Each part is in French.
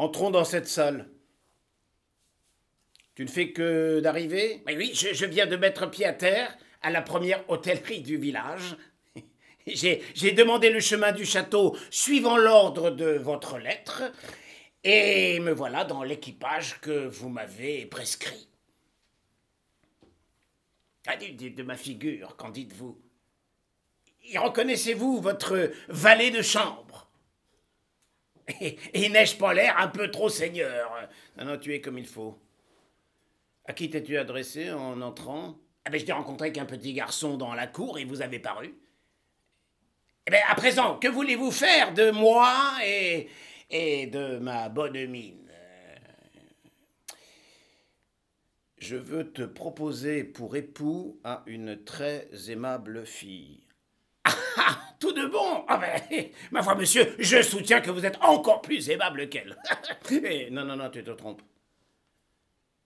Entrons dans cette salle. Tu ne fais que d'arriver? Mais oui, je, viens de mettre pied à terre à la première hôtellerie du village. J'ai demandé le chemin du château suivant l'ordre de votre lettre, et me voilà dans l'équipage que vous m'avez prescrit. Ah, dites de ma figure, qu'en dites-vous? Y reconnaissez-vous votre valet de chambre? Et, n'ai-je pas l'air un peu trop seigneur? Ah non, tu es comme il faut. À qui t'es-tu adressé en entrant? Ah ben, je n'ai rencontré qu'un petit garçon dans la cour et vous avez paru. Eh bien, à présent, que voulez-vous faire de moi et, et de ma bonne mine? Je veux te proposer pour époux à une très aimable fille. Tout de bon Ah ben, ma foi, monsieur, je soutiens que vous êtes encore plus aimable qu'elle. Eh, non, non, non, tu te trompes.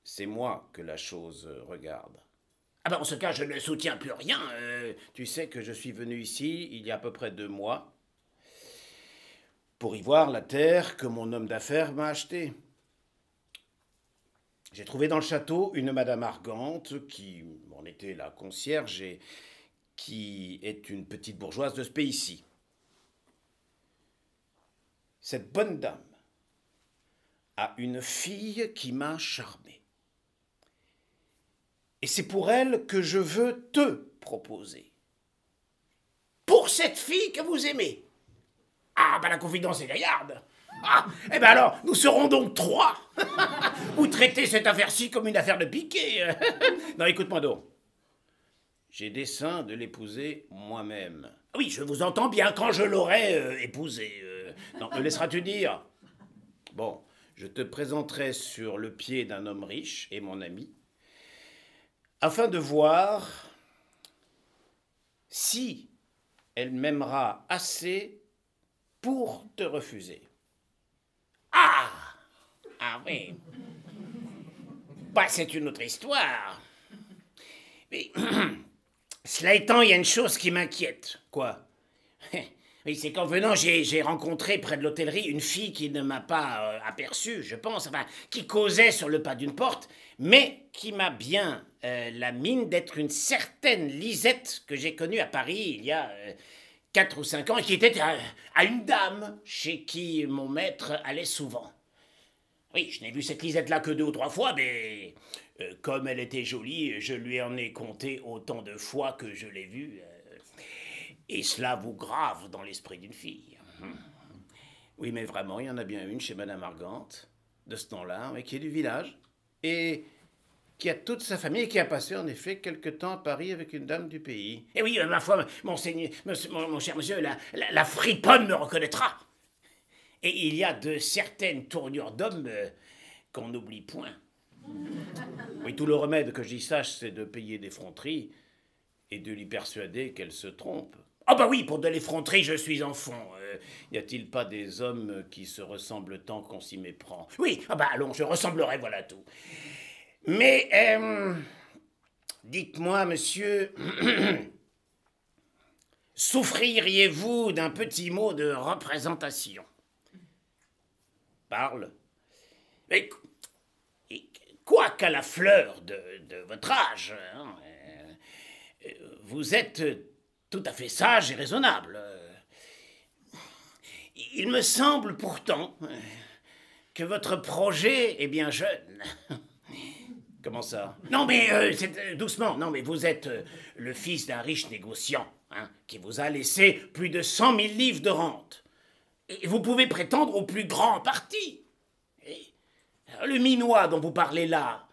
C'est moi que la chose regarde. Ah ben, en ce cas, je ne soutiens plus rien. euh, Tu sais que je suis venu ici il y a à peu près deux mois pour y voir la terre que mon homme d'affaires m'a achetée. J'ai trouvé dans le château une madame Argante qui en était la concierge et qui est une petite bourgeoise de ce pays-ci. Cette bonne dame a une fille qui m'a charmé. Et c'est pour elle que je veux te proposer. pour cette fille que vous aimez. Ah, ben la confidence est gaillarde. Ah, eh ben alors, nous serons donc trois. vous traitez cette affaire-ci comme une affaire de piquet. Non, écoute-moi donc. J'ai dessein de l'épouser moi-même. oui, je vous entends bien quand je l'aurai euh, épousée. euh. Non, me laisseras-tu dire? Bon, je te présenterai sur le pied d'un homme riche et mon ami, afin de voir si elle m'aimera assez pour te refuser. Ah Ah oui. Bah, c'est une autre histoire. Mais, cela étant, il y a une chose qui m'inquiète. Quoi? Oui, c'est qu'en venant, j'ai rencontré près de l'hôtellerie une fille qui ne m'a pas euh, aperçu, je pense, enfin, qui causait sur le pas d'une porte, mais qui m'a bien euh, la mine d'être une certaine Lisette que j'ai connue à Paris il y a euh, quatre ou cinq ans et qui était à, à une dame chez qui mon maître allait souvent. Oui, je n'ai vu cette Lisette-là que deux ou trois fois, mais comme elle était jolie, je lui en ai compté autant de fois que je l'ai vue. euh, et cela vous grave dans l'esprit d'une fille. Oui, mais vraiment, il y en a bien une chez Madame Argante, de ce nom-là, mais qui est du village, et qui a toute sa famille et qui a passé en effet quelque temps à Paris avec une dame du pays. Et oui, euh, ma foi, mon, mon cher monsieur, la, friponne me reconnaîtra. Et il y a de certaines tournures d'hommes euh, qu'on n'oublie point. Oui, tout le remède que j'y sache, c'est de payer des fronteries et de lui persuader qu'elle se trompe. Ah bah oui, pour de l'effronterie, je suis en fond. euh. Y a-t-il pas des hommes qui se ressemblent tant qu'on s'y méprend? Oui, ah bah allons, je ressemblerai, voilà tout. Mais, euh, dites-moi, monsieur, souffririez-vous d'un petit mot de représentation? Parle. Mais qu- et quoi qu'à la fleur de, votre âge, hein, euh, vous êtes tout à fait sage et raisonnable. Il me semble pourtant que votre projet est bien jeune. Comment ça? Non mais euh, euh, doucement, non mais vous êtes le fils d'un riche négociant hein, qui vous a laissé plus de cent mille livres de rente. Et vous pouvez prétendre au plus grand parti. Le minois dont vous parlez là,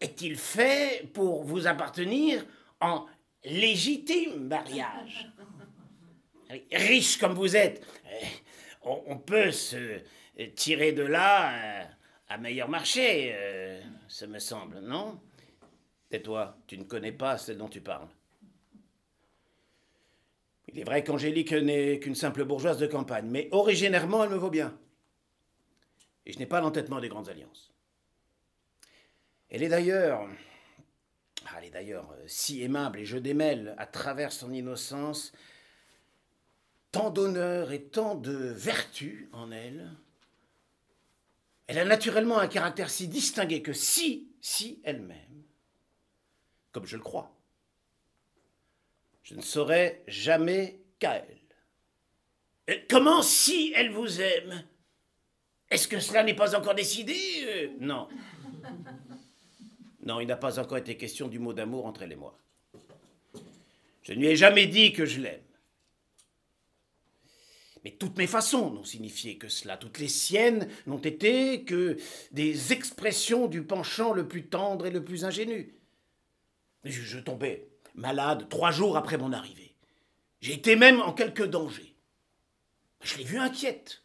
est-il fait pour vous appartenir en légitime mariage? Riche comme vous êtes, euh, on, peut se tirer de là euh, à meilleur marché, euh, ce me semble, non? Tais-toi, tu ne connais pas celle dont tu parles? Il est vrai qu'Angélique n'est qu'une simple bourgeoise de campagne, mais originairement elle me vaut bien. Et je n'ai pas l'entêtement des grandes alliances. Elle est d'ailleurs. ah, Elle est d'ailleurs euh, si aimable et je démêle à travers son innocence tant d'honneur et tant de vertu en elle Elle a naturellement un caractère si distingué que si, si elle m'aime, comme je le crois, je ne saurais jamais qu'à elle. Comment si elle vous aime? Est-ce que cela n'est pas encore décidé euh? Non. Non, il n'a pas encore été question du mot d'amour entre elle et moi. Je ne lui ai jamais dit que je l'aime. Mais toutes mes façons n'ont signifié que cela. Toutes les siennes n'ont été que des expressions du penchant le plus tendre et le plus ingénu. Je, je tombais malade trois jours après mon arrivée. J'ai été même en quelque danger. Je l'ai vue inquiète,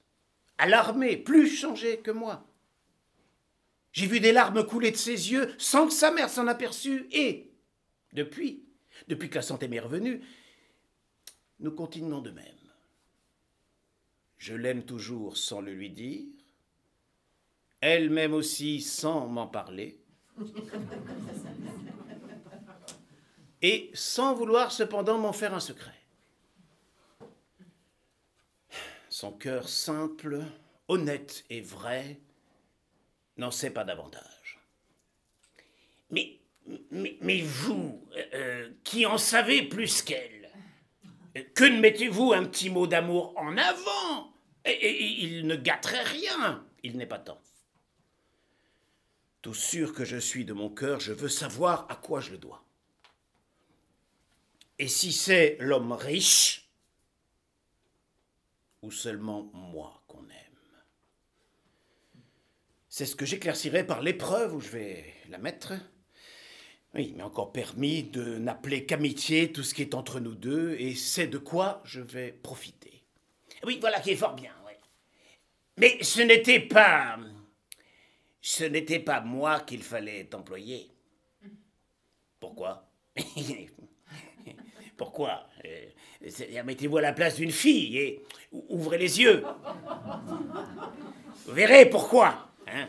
alarmée, plus changée que moi. J'ai vu des larmes couler de ses yeux sans que sa mère s'en aperçût, et, depuis, depuis que la santé m'est revenue, nous continuons de même. Je l'aime toujours sans le lui dire. Elle m'aime aussi sans m'en parler. Et sans vouloir cependant m'en faire un secret. Son cœur simple, honnête et vrai n'en sait pas davantage. Mais, mais, vous, euh, euh, qui en savez plus qu'elle, que ne mettez-vous un petit mot d'amour en avant? Et, il ne gâterait rien. Il n'est pas temps. Tout sûr que je suis de mon cœur, je veux savoir à quoi je le dois. Et si c'est l'homme riche, ou seulement moi qu'on aime C'est ce que j'éclaircirai par l'épreuve où je vais la mettre. Oui, mais encore permis de n'appeler qu'amitié tout ce qui est entre nous deux, et c'est de quoi je vais profiter. Oui, voilà qui est fort bien, oui. Mais ce n'était pas. Ce n'était pas moi qu'il fallait employer. Pourquoi? Pourquoi? Euh, Mettez-vous à la place d'une fille et ouvrez les yeux. Vous verrez pourquoi. Hein.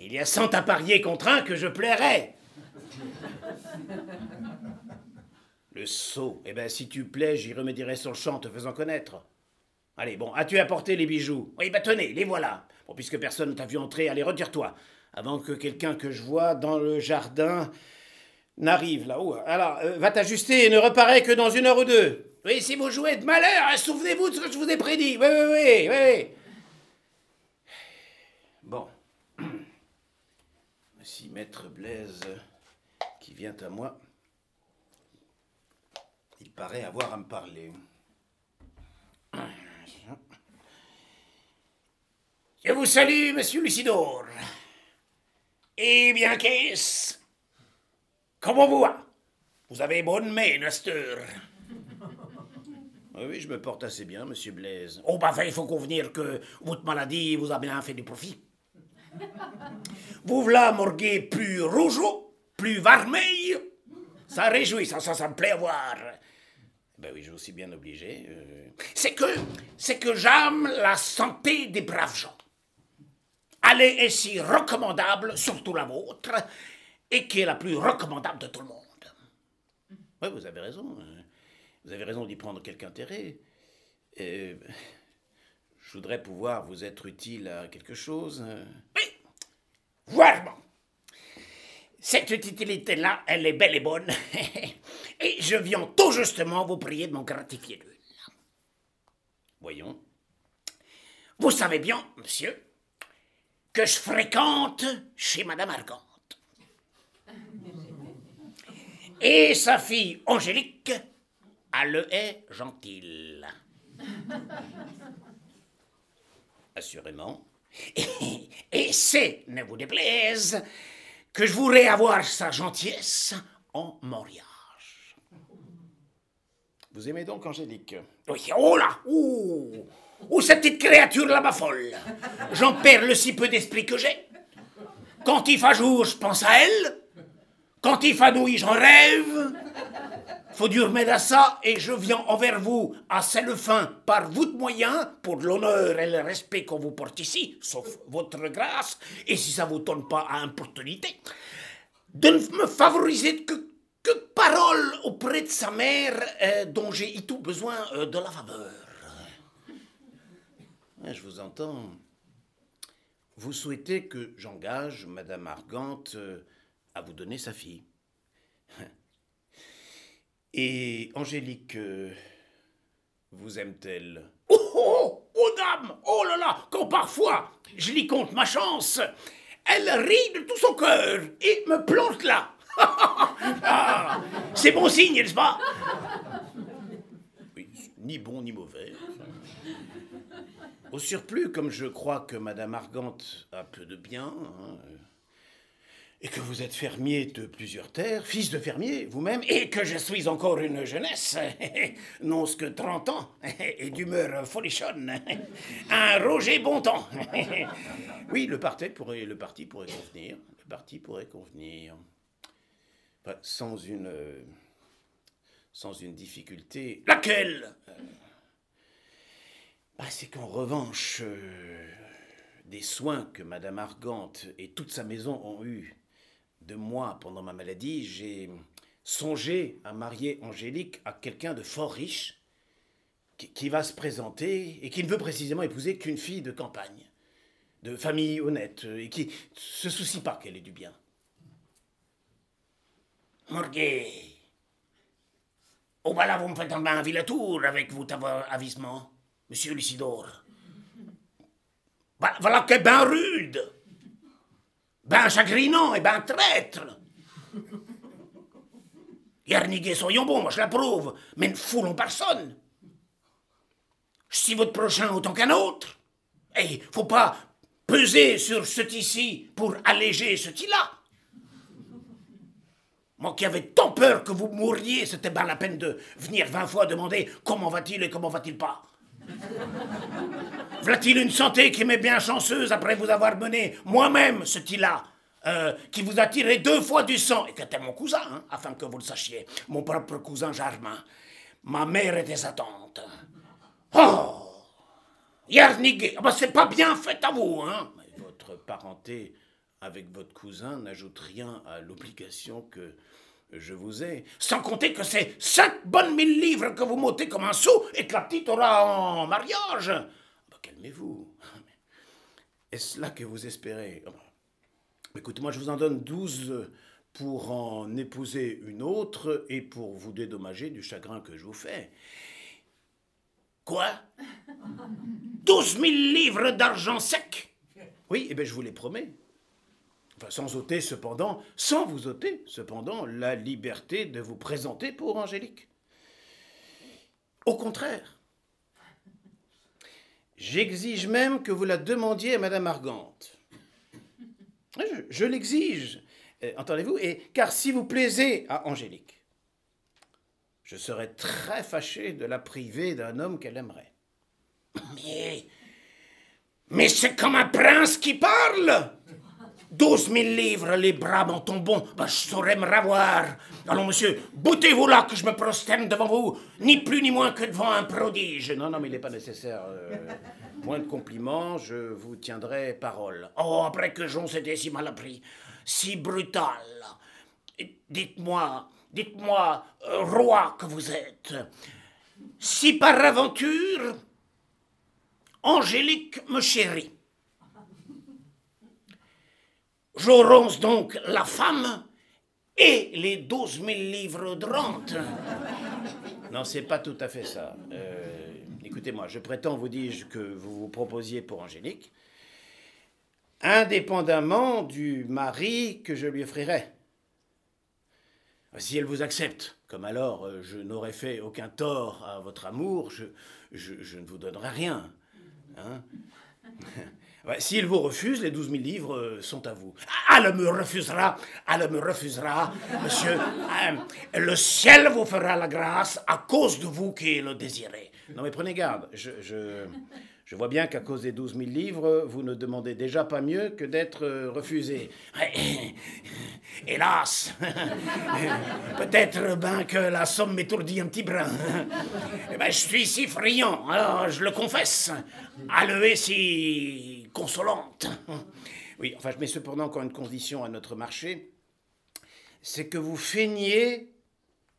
Il y a cent à parier contre un que je plairai. Le sot. Eh bien, si tu plais, j'y remédierai sur le champ te faisant connaître. Allez, bon, as-tu apporté les bijoux? Oui, bah tenez, les voilà. Bon, puisque personne ne t'a vu entrer, allez, retire-toi. Avant que quelqu'un que je vois dans le jardin n'arrive là-haut. Alors, euh, va t'ajuster et ne reparaît que dans une heure ou deux. Oui, si vous jouez de malheur, hein, souvenez-vous de ce que je vous ai prédit. Oui, oui, oui, oui. Bon. Si Maître Blaise, qui vient à moi, il paraît avoir à me parler. Je vous salue, monsieur Lucidor. Eh bien, qu'est-ce Comment vous va? Vous avez bonne main, Nestor oui, je me porte assez bien, monsieur Blaise. Oh, bah, il faut convenir que votre maladie vous a bien fait du profit. vous voilà morgué plus rougeau, plus vermeil. Ça réjouit, ça, ça, ça me plaît à voir. Ben oui, je suis bien obligé. Euh. C'est que, c'est que j'aime la santé des braves gens. Elle est si recommandable, surtout la vôtre, et qui est la plus recommandable de tout le monde. Oui, vous avez raison. Vous avez raison d'y prendre quelque intérêt. je voudrais pouvoir vous être utile à quelque chose. Oui, vraiment. Cette utilité-là, elle est belle et bonne. et je viens tout justement vous prier de m'en gratifier d'une. Voyons. Vous savez bien, monsieur, que je fréquente chez Madame Argante. Et sa fille Angélique, elle est gentille. Assurément. Et, c'est, ne vous déplaise, que je voudrais avoir sa gentillesse en mariage. Vous aimez donc Angélique? Oui, oh là Oh, oh cette petite créature là-bas folle J'en perds le si peu d'esprit que j'ai. Quand il fait jour, je pense à elle. Quand il nuit, j'en rêve. Faut du remède à ça, et je viens envers vous à le fin par votre moyen, pour l'honneur et le respect qu'on vous porte ici, sauf votre grâce, et si ça vous donne pas à importunité, de ne me favoriser que, que parole auprès de sa mère, euh, dont j'ai tout besoin euh, de la faveur. je vous entends. vous souhaitez que j'engage Madame Argante euh, à vous donner sa fille. Et Angélique, euh, vous aime-t-elle? Oh, oh, oh, dame! Oh là là! Quand parfois je lui compte ma chance, elle rit de tout son cœur et me plante là. Ah, C'est bon signe, n'est-ce pas? Oui, ni bon ni mauvais. Au surplus, comme je crois que Madame Argante a peu de bien, hein, et que vous êtes fermier de plusieurs terres, fils de fermier vous-même, et que je suis encore une jeunesse, non ce que 30 ans, et d'humeur folichonne, un Roger Bontemps. oui, le parti pourrait, convenir, le parti pourrait convenir. sans une, sans une difficulté. Laquelle? Bah, c'est qu'en revanche, euh, des soins que Madame Argante et toute sa maison ont eus de moi pendant ma maladie, j'ai songé à marier Angélique à quelqu'un de fort riche, qui, va se présenter et qui ne veut précisément épouser qu'une fille de campagne, de famille honnête, et qui se soucie pas qu'elle ait du bien. Morguet, oh bah là vous me faites un bain à tour avec votre avisement. Monsieur Lucidor. Voilà que ben rude, ben chagrinant et ben traître. Yerniguet, soyons bons, moi je l'approuve, mais ne foulons personne. Je suis votre prochain autant qu'un autre. Et faut pas peser sur ce ici pour alléger ce là Moi qui avais tant peur que vous mouriez, c'était bien la peine de venir vingt fois demander comment va-t-il et comment va-t-il pas. V'là-t-il une santé qui m'est bien chanceuse après vous avoir mené moi-même ce là euh, qui vous a tiré deux fois du sang, et qui était mon cousin, hein, afin que vous le sachiez, mon propre cousin Germain. Ma mère était sa tante. Oh Yarnig, ah bah c'est pas bien fait à vous, hein Votre parenté avec votre cousin n'ajoute rien à l'obligation que je vous ai. Sans compter que c'est cinq bonnes mille livres que vous m'ôtez comme un sou et que la petite aura en mariage. Bah, calmez-vous. Est-ce là que vous espérez? Oh, Écoutez, moi je vous en donne douze pour en épouser une autre et pour vous dédommager du chagrin que je vous fais. Quoi? Douze mille livres d'argent sec? Oui, eh bien je vous les promets sans ôter cependant, sans vous ôter cependant la liberté de vous présenter pour Angélique. Au contraire, j'exige même que vous la demandiez à Madame Argante. Je, l'exige, euh, entendez-vous, et car si vous plaisez à Angélique, je serais très fâché de la priver d'un homme qu'elle aimerait. Mais, mais c'est comme un prince qui parle. Douze mille livres, les bras m'en tombent, ben, je saurais me ravoir. Allons, monsieur, boutez-vous là que je me prosterne devant vous, ni plus ni moins que devant un prodige. Non, non, mais il n'est pas nécessaire. Euh, moins de compliments, je vous tiendrai parole. Oh, après que Jean s'était si mal appris, si brutal. Dites-moi, dites-moi, euh, roi que vous êtes, si par aventure Angélique me chérit, Je donc la femme et les douze mille livres de rente. Non, c'est pas tout à fait ça. Euh, écoutez-moi, je prétends, vous dis-je, que vous vous proposiez pour Angélique, indépendamment du mari que je lui offrirai. Si elle vous accepte, comme alors euh, je n'aurais fait aucun tort à votre amour, je, je, ne vous donnerai rien. Hein S'il vous refuse, les douze mille livres euh, sont à vous. Elle me refusera, elle me refusera, monsieur. Euh, le ciel vous fera la grâce à cause de vous qui le désirez. Non mais prenez garde, je, je, vois bien qu'à cause des douze mille livres, vous ne demandez déjà pas mieux que d'être euh, refusé. Hélas, peut-être ben que la somme m'étourdit un petit brin. Eh ben, je suis si friand, alors je le confesse. Lever si consolante. Oui, enfin, je mets cependant encore une condition à notre marché, c'est que vous feigniez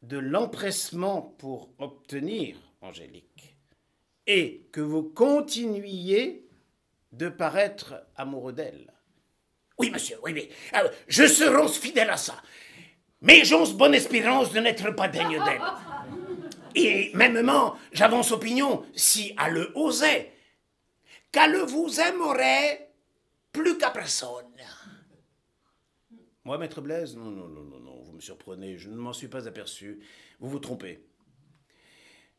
de l'empressement pour obtenir Angélique, et que vous continuiez de paraître amoureux d'elle. Oui, monsieur, oui, oui. Ah, je serai fidèle à ça. Mais j'ose bonne espérance de n'être pas digne d'elle. Et mêmement, j'avance opinion, si elle le osait, qu'elle vous aimerait plus qu'à personne. Moi, maître Blaise Non, non, non, non, non, vous me surprenez, je ne m'en suis pas aperçu. Vous vous trompez.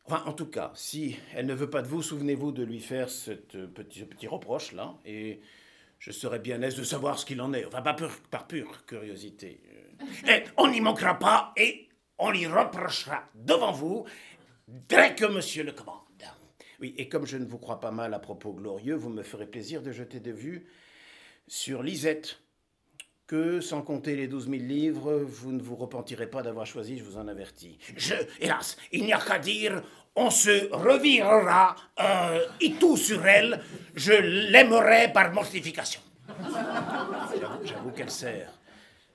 Enfin, en tout cas, si elle ne veut pas de vous, souvenez-vous de lui faire cette petit, ce petit reproche-là, et je serais bien aise de savoir ce qu'il en est. Enfin, pas par pure curiosité. Et on n'y manquera pas, et on lui reprochera devant vous, dès que monsieur le commande. Oui, et comme je ne vous crois pas mal à propos glorieux, vous me ferez plaisir de jeter de vue sur Lisette, que, sans compter les douze mille livres, vous ne vous repentirez pas d'avoir choisi, je vous en avertis. Je, hélas, il n'y a qu'à dire, on se revirera euh, et tout sur elle, je l'aimerai par mortification. J'avoue qu'elle sert.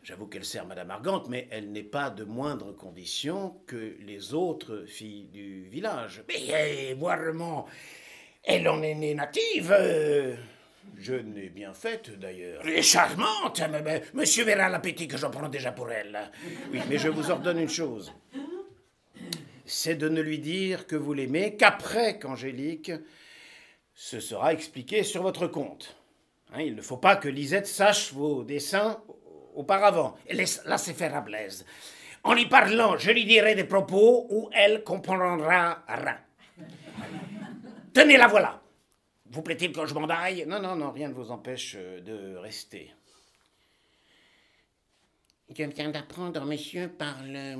J'avoue qu'elle sert Madame Argante, mais elle n'est pas de moindre condition que les autres filles du village. Mais, vraiment, elle en est née native. Euh, je n'ai bien faite, d'ailleurs. Elle est charmante, mais, monsieur verra l'appétit que j'en prends déjà pour elle. Oui, mais je vous ordonne une chose. C'est de ne lui dire que vous l'aimez qu'après qu'Angélique se sera expliqué sur votre compte. Hein, il ne faut pas que Lisette sache vos dessins auparavant. Là, c'est faire à Blaise. En lui parlant, je lui dirai des propos où elle comprendra rien. Tenez, la voilà. Vous plaît-il que je m'en aille? Non, non, non, rien ne vous empêche euh, de rester. Je viens d'apprendre, monsieur, par le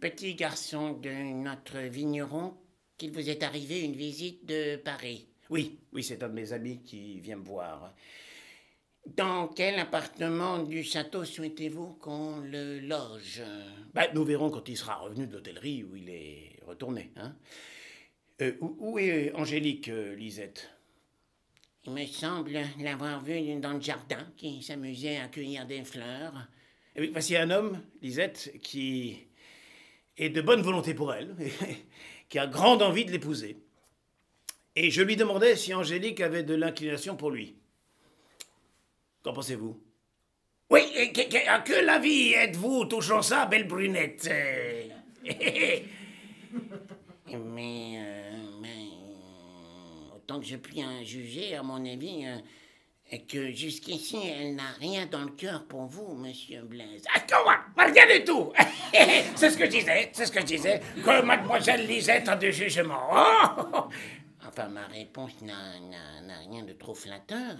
petit garçon de notre vigneron qu'il vous est arrivé une visite de Paris? Oui, oui, c'est un de mes amis qui vient me voir. Dans quel appartement du château souhaitez-vous qu'on le loge? Ben, Nous verrons quand il sera revenu de l'hôtellerie où il est retourné. Hein euh, où, est Angélique, euh, Lisette? Il me semble l'avoir vue dans le jardin qui s'amusait à cueillir des fleurs. Eh oui, voici un homme, Lisette, qui est de bonne volonté pour elle, qui a grande envie de l'épouser. Et je lui demandais si Angélique avait de l'inclination pour lui. Qu'en pensez-vous? Oui, que, que, la vie êtes-vous touchant ça, belle brunette? Mais, euh, mais, autant que je puis en juger, à mon avis, euh, que jusqu'ici, elle n'a rien dans le cœur pour vous, monsieur Blaise. Ah, comment Rien du tout C'est ce que je disais, c'est ce que je disais, que mademoiselle Lisette a de jugement. Oh Enfin, ma réponse n'a rien de trop flatteur.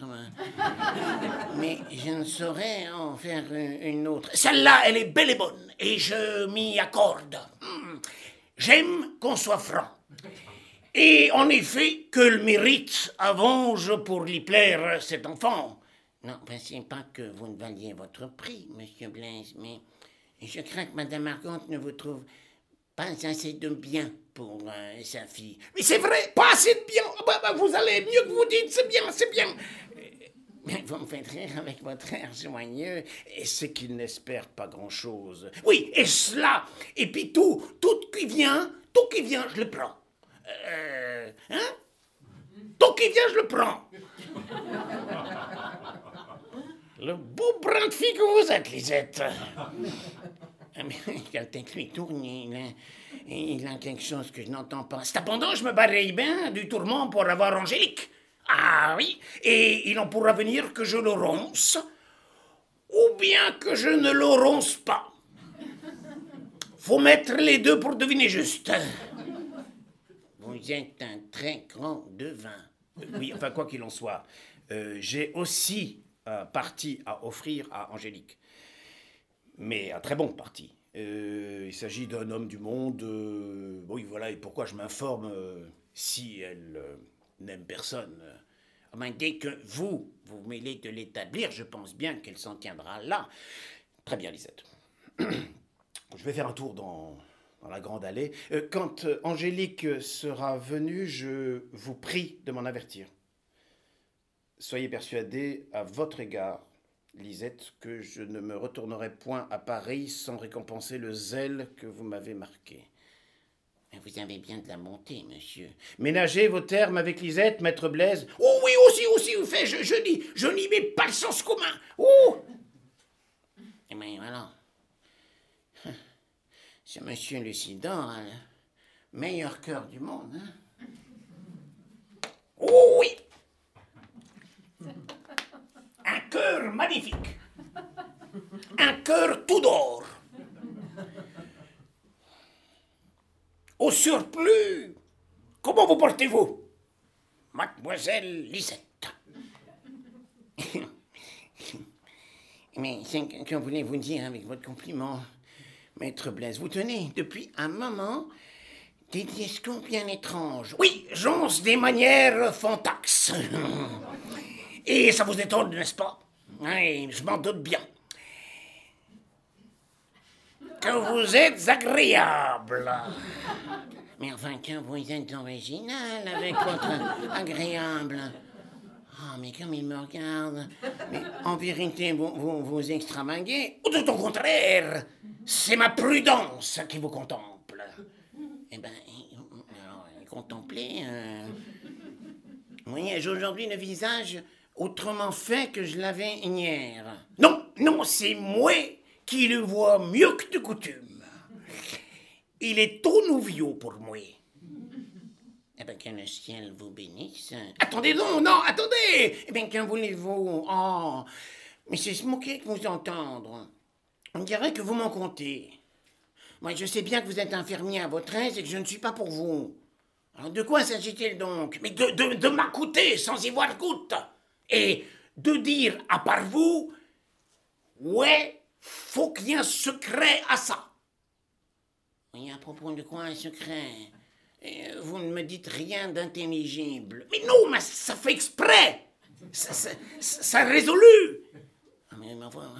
Mais je ne saurais en faire une autre. Celle-là, elle est belle et bonne, et je m'y accorde. Hmm. J'aime qu'on soit franc. Et en effet, que le mérite avance pour lui plaire cet enfant. Non, pensez pas que vous ne valiez votre prix, monsieur Blaise, mais je crains que Madame Argante ne vous trouve pas assez de bien pour sa fille. Mais c'est vrai, pas assez de bien. Ah bah, bah, vous allez mieux que vous dites, c'est bien, c'est bien. Mais vous me faites rire avec votre air joyeux. Et c'est qu'il n'espère pas grand-chose. Oui, et cela, et puis tout, tout qui vient, tout qui vient, je le prends. Euh, hein? Tout qui vient, je le prends. Le beau brin de fille que vous êtes, Lisette. Ah, quand il lui il a, quelque chose que je n'entends pas. Cependant, je me barrerai bien du tourment pour avoir Angélique. Ah oui, et il en pourra venir que je le ronce, ou bien que je ne le ronce pas. Faut mettre les deux pour deviner juste. Vous êtes un très grand devin. Oui, enfin, quoi qu'il en soit, euh, j'ai aussi un parti à offrir à Angélique mais un très bon parti. Euh, il s'agit d'un homme du monde. Euh, oui, voilà, et pourquoi je m'informe euh, si elle n'aime personne? Enfin, Dès que vous vous mêlez de l'établir, je pense bien qu'elle s'en tiendra là. Très bien, Lisette. je vais faire un tour dans, dans la grande allée. quand Angélique sera venue, je vous prie de m'en avertir. Soyez persuadé à votre égard Lisette, que je ne me retournerai point à Paris sans récompenser le zèle que vous m'avez marqué. Vous avez bien de la montée, monsieur. Ménagez vos termes avec Lisette, maître Blaise. Oh oui, aussi, aussi, vous faites, je, je dis, je n'y mets pas le sens commun. Oh Eh bien, voilà. Ce monsieur Lucidor a le meilleur cœur du monde, hein Oh oui Un magnifique. Un cœur tout d'or. Au surplus, comment vous portez-vous? Mademoiselle Lisette. Mais que voulez-vous dire avec votre compliment, maître Blaise? Vous tenez depuis un moment des discours bien étranges. Oui, j'once des manières fantaxes. Et ça vous étonne, n'est-ce pas? Oui, je m'en doute bien. Que vous êtes agréable. Mais enfin, que vous êtes original avec votre agréable. Ah, mais comme il me regarde. Mais en vérité, vous vous, vous. Ou tout au contraire, c'est ma prudence qui vous contemple. Eh ben, contempler. Euh... J'ai aujourd'hui le visage autrement fait que je l'avais hier. Non, non, c'est moi qui le vois mieux que de coutume. Il est tout nouveau pour moi. Eh bien, que le ciel vous bénisse. Attendez non, non, attendez Eh bien, qu'en voulez-vous? Oh, mais c'est se moquer de vous entendre. On dirait que vous m'en comptez. Moi, je sais bien que vous êtes infirmier à votre aise et que je ne suis pas pour vous. Alors, de quoi s'agit-il donc? Mais de, de, de m'accoûter sans y voir goutte? Et de dire, à part vous, ouais, faut qu'il y ait un secret à ça. Oui, à propos de quoi un secret? Euh, Vous ne me dites rien d'intelligible. Mais non, mais ça fait exprès. Ça, ça, résolu. Ah, mais ma foi,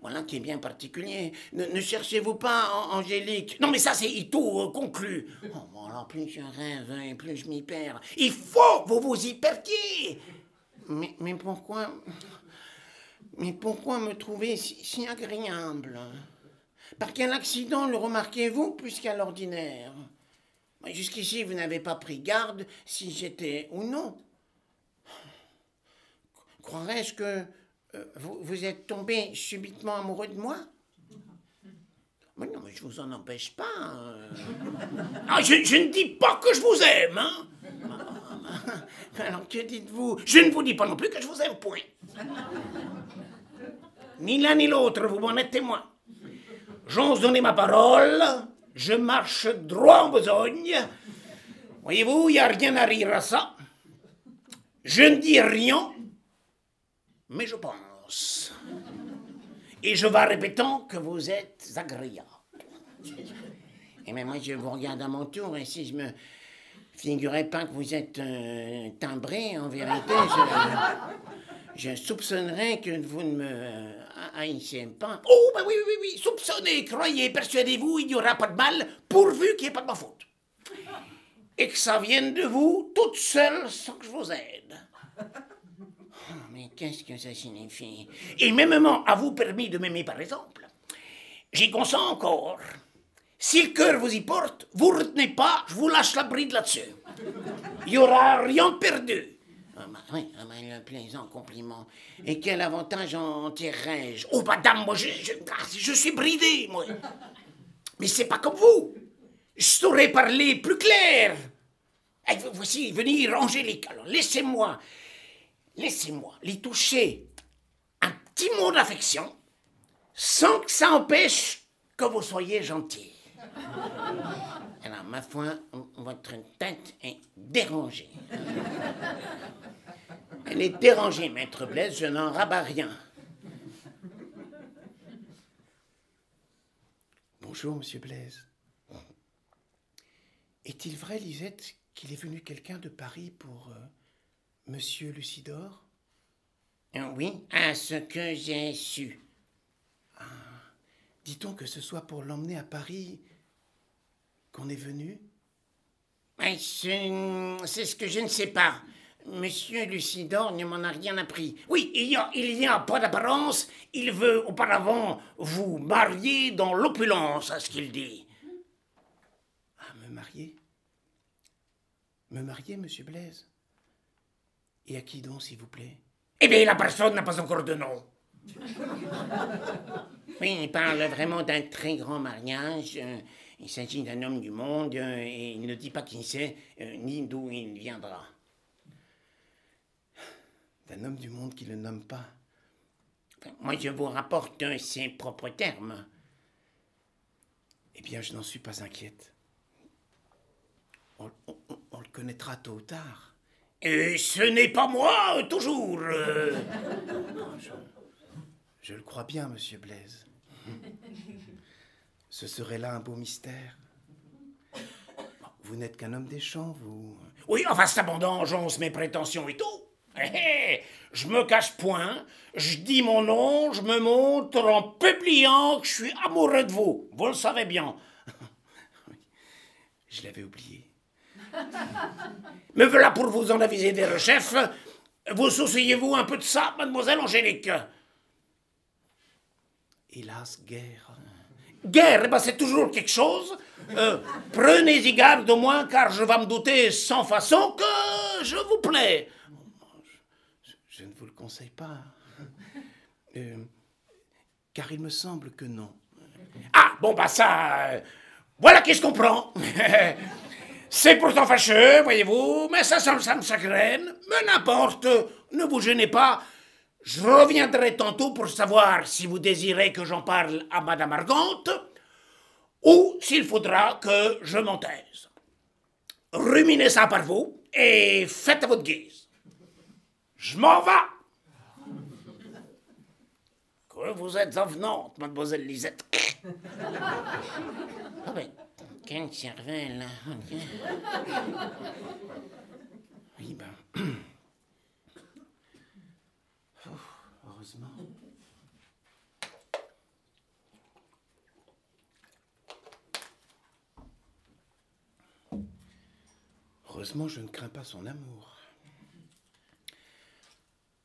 voilà qui est bien particulier. Ne, cherchez-vous pas An- Angélique? Non, mais ça, c'est tout euh, conclu. Oh, bon, alors plus je rêve et plus je m'y perds. Il faut vous vous y perdiez. Mais, mais pourquoi Mais pourquoi me trouver si, si agréable? Par quel accident le remarquez-vous plus qu'à l'ordinaire Jusqu'ici, vous n'avez pas pris garde si j'étais ou non. Croirais-je que euh, vous, vous êtes tombé subitement amoureux de moi? Mais non, mais je vous en empêche pas. euh. Ah, je, je ne dis pas que je vous aime, hein. Alors que dites-vous? Je ne vous dis pas non plus que je vous aime, point. Ni l'un ni l'autre, vous m'en êtes témoin. J'ose donner ma parole, je marche droit en besogne. Voyez-vous, il n'y a rien à rire à ça. Je ne dis rien, mais je pense. Et je vais répétant que vous êtes agréable. Et même moi, je vous regarde à mon tour, et si je me figurais pas que vous êtes euh, timbré, en vérité, je, je soupçonnerais que vous ne me haïssiez pas. Oh, ben oui, oui, oui, soupçonnez, croyez, persuadez-vous, il n'y aura pas de mal, pourvu qu'il n'y ait pas de ma faute. Et que ça vienne de vous, toute seule, sans que je vous aide. Oh, mais qu'est-ce que ça signifie? Et mêmement, à vous permis de m'aimer, par exemple, j'y consens encore. Si le cœur vous y porte, vous retenez pas, je vous lâche la bride là-dessus. Il n'y aura rien perdu. Ah, bah, oui, ah, bah, plaisant compliment. Et quel avantage en tirerais-je? Oh, madame, moi, ah, je suis bridé, moi. Mais c'est pas comme vous. Je saurais parler plus clair. Eh, voici venir Angélique. Alors, laissez-moi, laissez-moi les toucher un petit mot d'affection sans que ça empêche que vous soyez gentil. Alors, ma foi, votre tête est dérangée. Elle est dérangée, maître Blaise, je n'en rabats rien. Bonjour, monsieur Blaise. Est-il vrai, Lisette, qu'il est venu quelqu'un de Paris pour euh, monsieur Lucidor? Euh, Oui, à ce que j'ai su. Dit-on que ce soit pour l'emmener à Paris qu'on est venu C'est ce que je ne sais pas. Monsieur Lucidor ne m'en a rien appris. Oui, il y a, il y a pas d'apparence. Il veut auparavant vous marier dans l'opulence, à ce qu'il dit. À me marier? Me marier, monsieur Blaise? Et à qui donc, s'il vous plaît? Eh bien, la personne n'a pas encore de nom. Oui, il parle vraiment d'un très grand mariage. Euh, il s'agit d'un homme du monde euh, et il ne dit pas qui c'est, euh, ni d'où il viendra. D'un homme du monde qui ne le nomme pas. Moi, je vous rapporte ses propres termes. Eh bien, je n'en suis pas inquiète. On, le connaîtra tôt ou tard. Et ce n'est pas moi, toujours. je, le crois bien, monsieur Blaise. Ce serait là un beau mystère. Vous n'êtes qu'un homme des champs, vous. Oui, enfin, c'est j'once mes prétentions et tout. Hé, hé, je me cache point, je dis mon nom, je me montre en publiant que je suis amoureux de vous. Vous le savez bien. je l'avais oublié. Me voilà pour vous en aviser des chef. Vous souciez-vous un peu de ça, mademoiselle Angélique? Hélas, guerre. Guerre, eh ben c'est toujours quelque chose. Euh, prenez-y garde au moins, car je vais me douter sans façon que je vous plais. Je, ne vous le conseille pas. Euh, car il me semble que non. Ah, bon, bah ça. Euh, voilà qui se comprend. C'est pourtant fâcheux, voyez-vous, mais ça, ça, ça me chagrine. Mais n'importe, ne vous gênez pas. Je reviendrai tantôt pour savoir si vous désirez que j'en parle à Madame Argante ou s'il faudra que je m'en taise. Ruminez ça par vous et faites à votre guise. Je m'en vais. Que vous êtes avenante, mademoiselle Lisette. ah ben, quel cervelle, là. Oui, ben... heureusement. Heureusement, je ne crains pas son amour.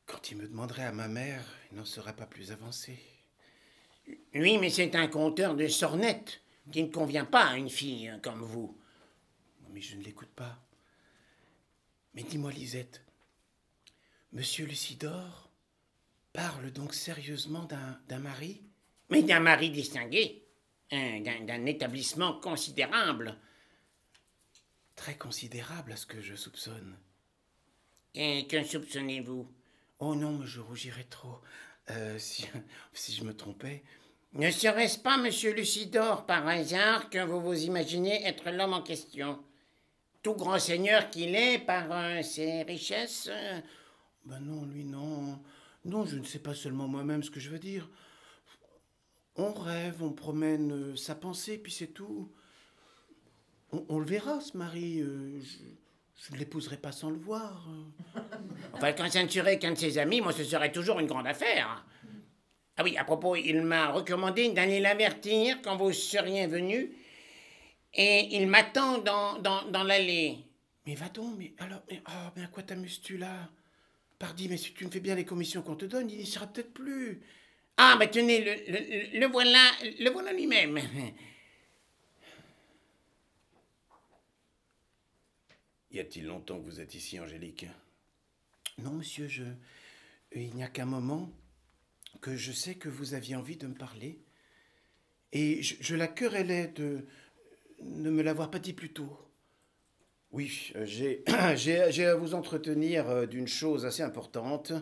Quand il me demanderait à ma mère, il n'en serait pas plus avancé. Oui, mais c'est un conteur de sornettes qui ne convient pas à une fille comme vous. Mais je ne l'écoute pas. Mais dis-moi, Lisette, Monsieur Lucidor parle donc sérieusement d'un mari? Mais d'un mari distingué, d'un établissement considérable. Très considérable à ce que je soupçonne. Et que soupçonnez-vous? Oh non, mais je rougirais trop. Euh, si, si je me trompais. Ne serait-ce pas, monsieur Lucidor, par hasard, que vous vous imaginez être l'homme en question? Tout grand seigneur qu'il est, par euh, ses richesses euh, Ben non, lui, non. Non, je ne sais pas seulement moi-même ce que je veux dire. On rêve, on promène sa pensée, puis c'est tout. On, le verra, ce mari. Euh, je, ne l'épouserai pas sans le voir. Enfin, ne serait qu'un de ses amis, moi, ce serait toujours une grande affaire. Ah oui, à propos, il m'a recommandé d'aller l'avertir quand vous seriez venu. Et il m'attend dans, dans, l'allée. Mais va donc, mais alors, mais, oh, mais à quoi t'amuses-tu là? Pardi, mais si tu me fais bien les commissions qu'on te donne, il n'y sera peut-être plus. Ah, mais tenez, le, le voilà, le voilà lui-même. Y a-t-il longtemps que vous êtes ici, Angélique? Non, monsieur, je. Il n'y a qu'un moment que je sais que vous aviez envie de me parler. Et je, la querellais de ne me l'avoir pas dit plus tôt. Oui, euh, j'ai à vous entretenir euh, d'une chose assez importante.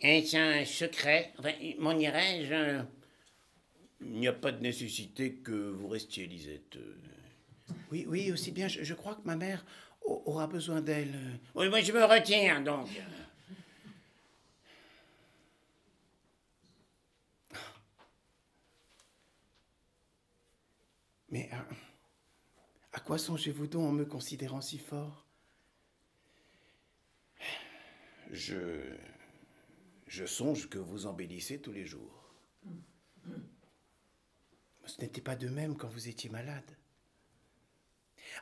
Est-ce un secret M'en irais-je Il n'y a pas de nécessité que vous restiez, Lisette. Oui, oui, aussi bien, je crois que ma mère aura besoin d'elle. Oui, moi je me retiens donc. Mais à, à quoi songez-vous donc en me considérant si fort? Je. Je songe que vous embellissez tous les jours. Ce n'était pas de même quand vous étiez malade.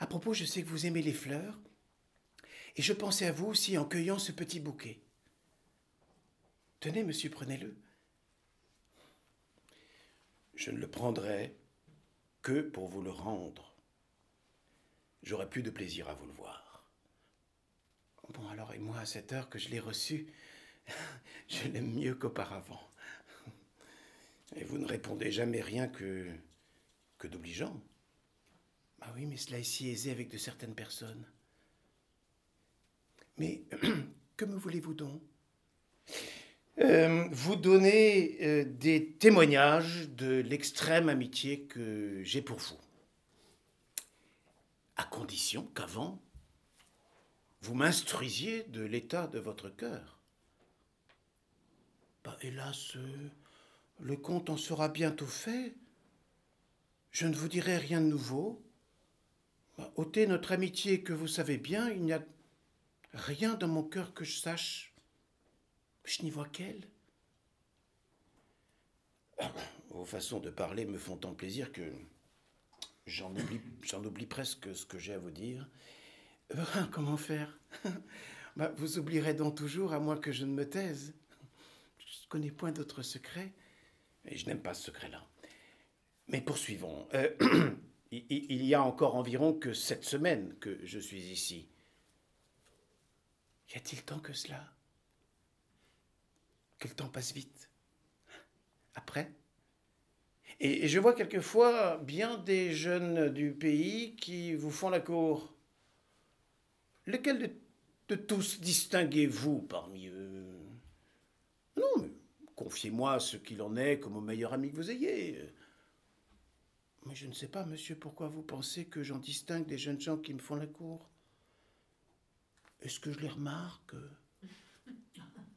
À propos, je sais que vous aimez les fleurs, et je pensais à vous aussi en cueillant ce petit bouquet. Tenez, monsieur, prenez-le. Je ne le prendrai que pour vous le rendre. j'aurai plus de plaisir à vous le voir. Bon, alors, et moi, à cette heure que je l'ai reçu, je l'aime mieux qu'auparavant. Et vous ne répondez jamais rien que, que d'obligeant. Ah oui, mais cela est si aisé avec de certaines personnes. Mais que me voulez-vous donc? Euh, Vous donner euh, des témoignages de l'extrême amitié que j'ai pour vous. À condition qu'avant, vous m'instruisiez de l'état de votre cœur. Bah, hélas, euh, le compte en sera bientôt fait. Je ne vous dirai rien de nouveau. Ôtez notre amitié que vous savez bien, il n'y a rien dans mon cœur que je sache. Je n'y vois qu'elle. Vos façons de parler me font tant plaisir que j'en oublie, presque ce que j'ai à vous dire. Comment faire? Bah, Vous oublierez donc toujours, à moins que je ne me taise. Je ne connais point d'autre secret. Et je n'aime pas ce secret-là. Mais poursuivons. Euh, il y a encore environ que sept semaines que je suis ici. Y a-t-il tant que cela? Que le temps passe vite? Après? Et, je vois quelquefois bien des jeunes du pays qui vous font la cour. Lequel de, tous distinguez-vous parmi eux? Non, confiez-moi ce qu'il en est comme au meilleur ami que vous ayez. Mais je ne sais pas, monsieur, pourquoi vous pensez que j'en distingue des jeunes gens qui me font la cour. Est-ce que je les remarque?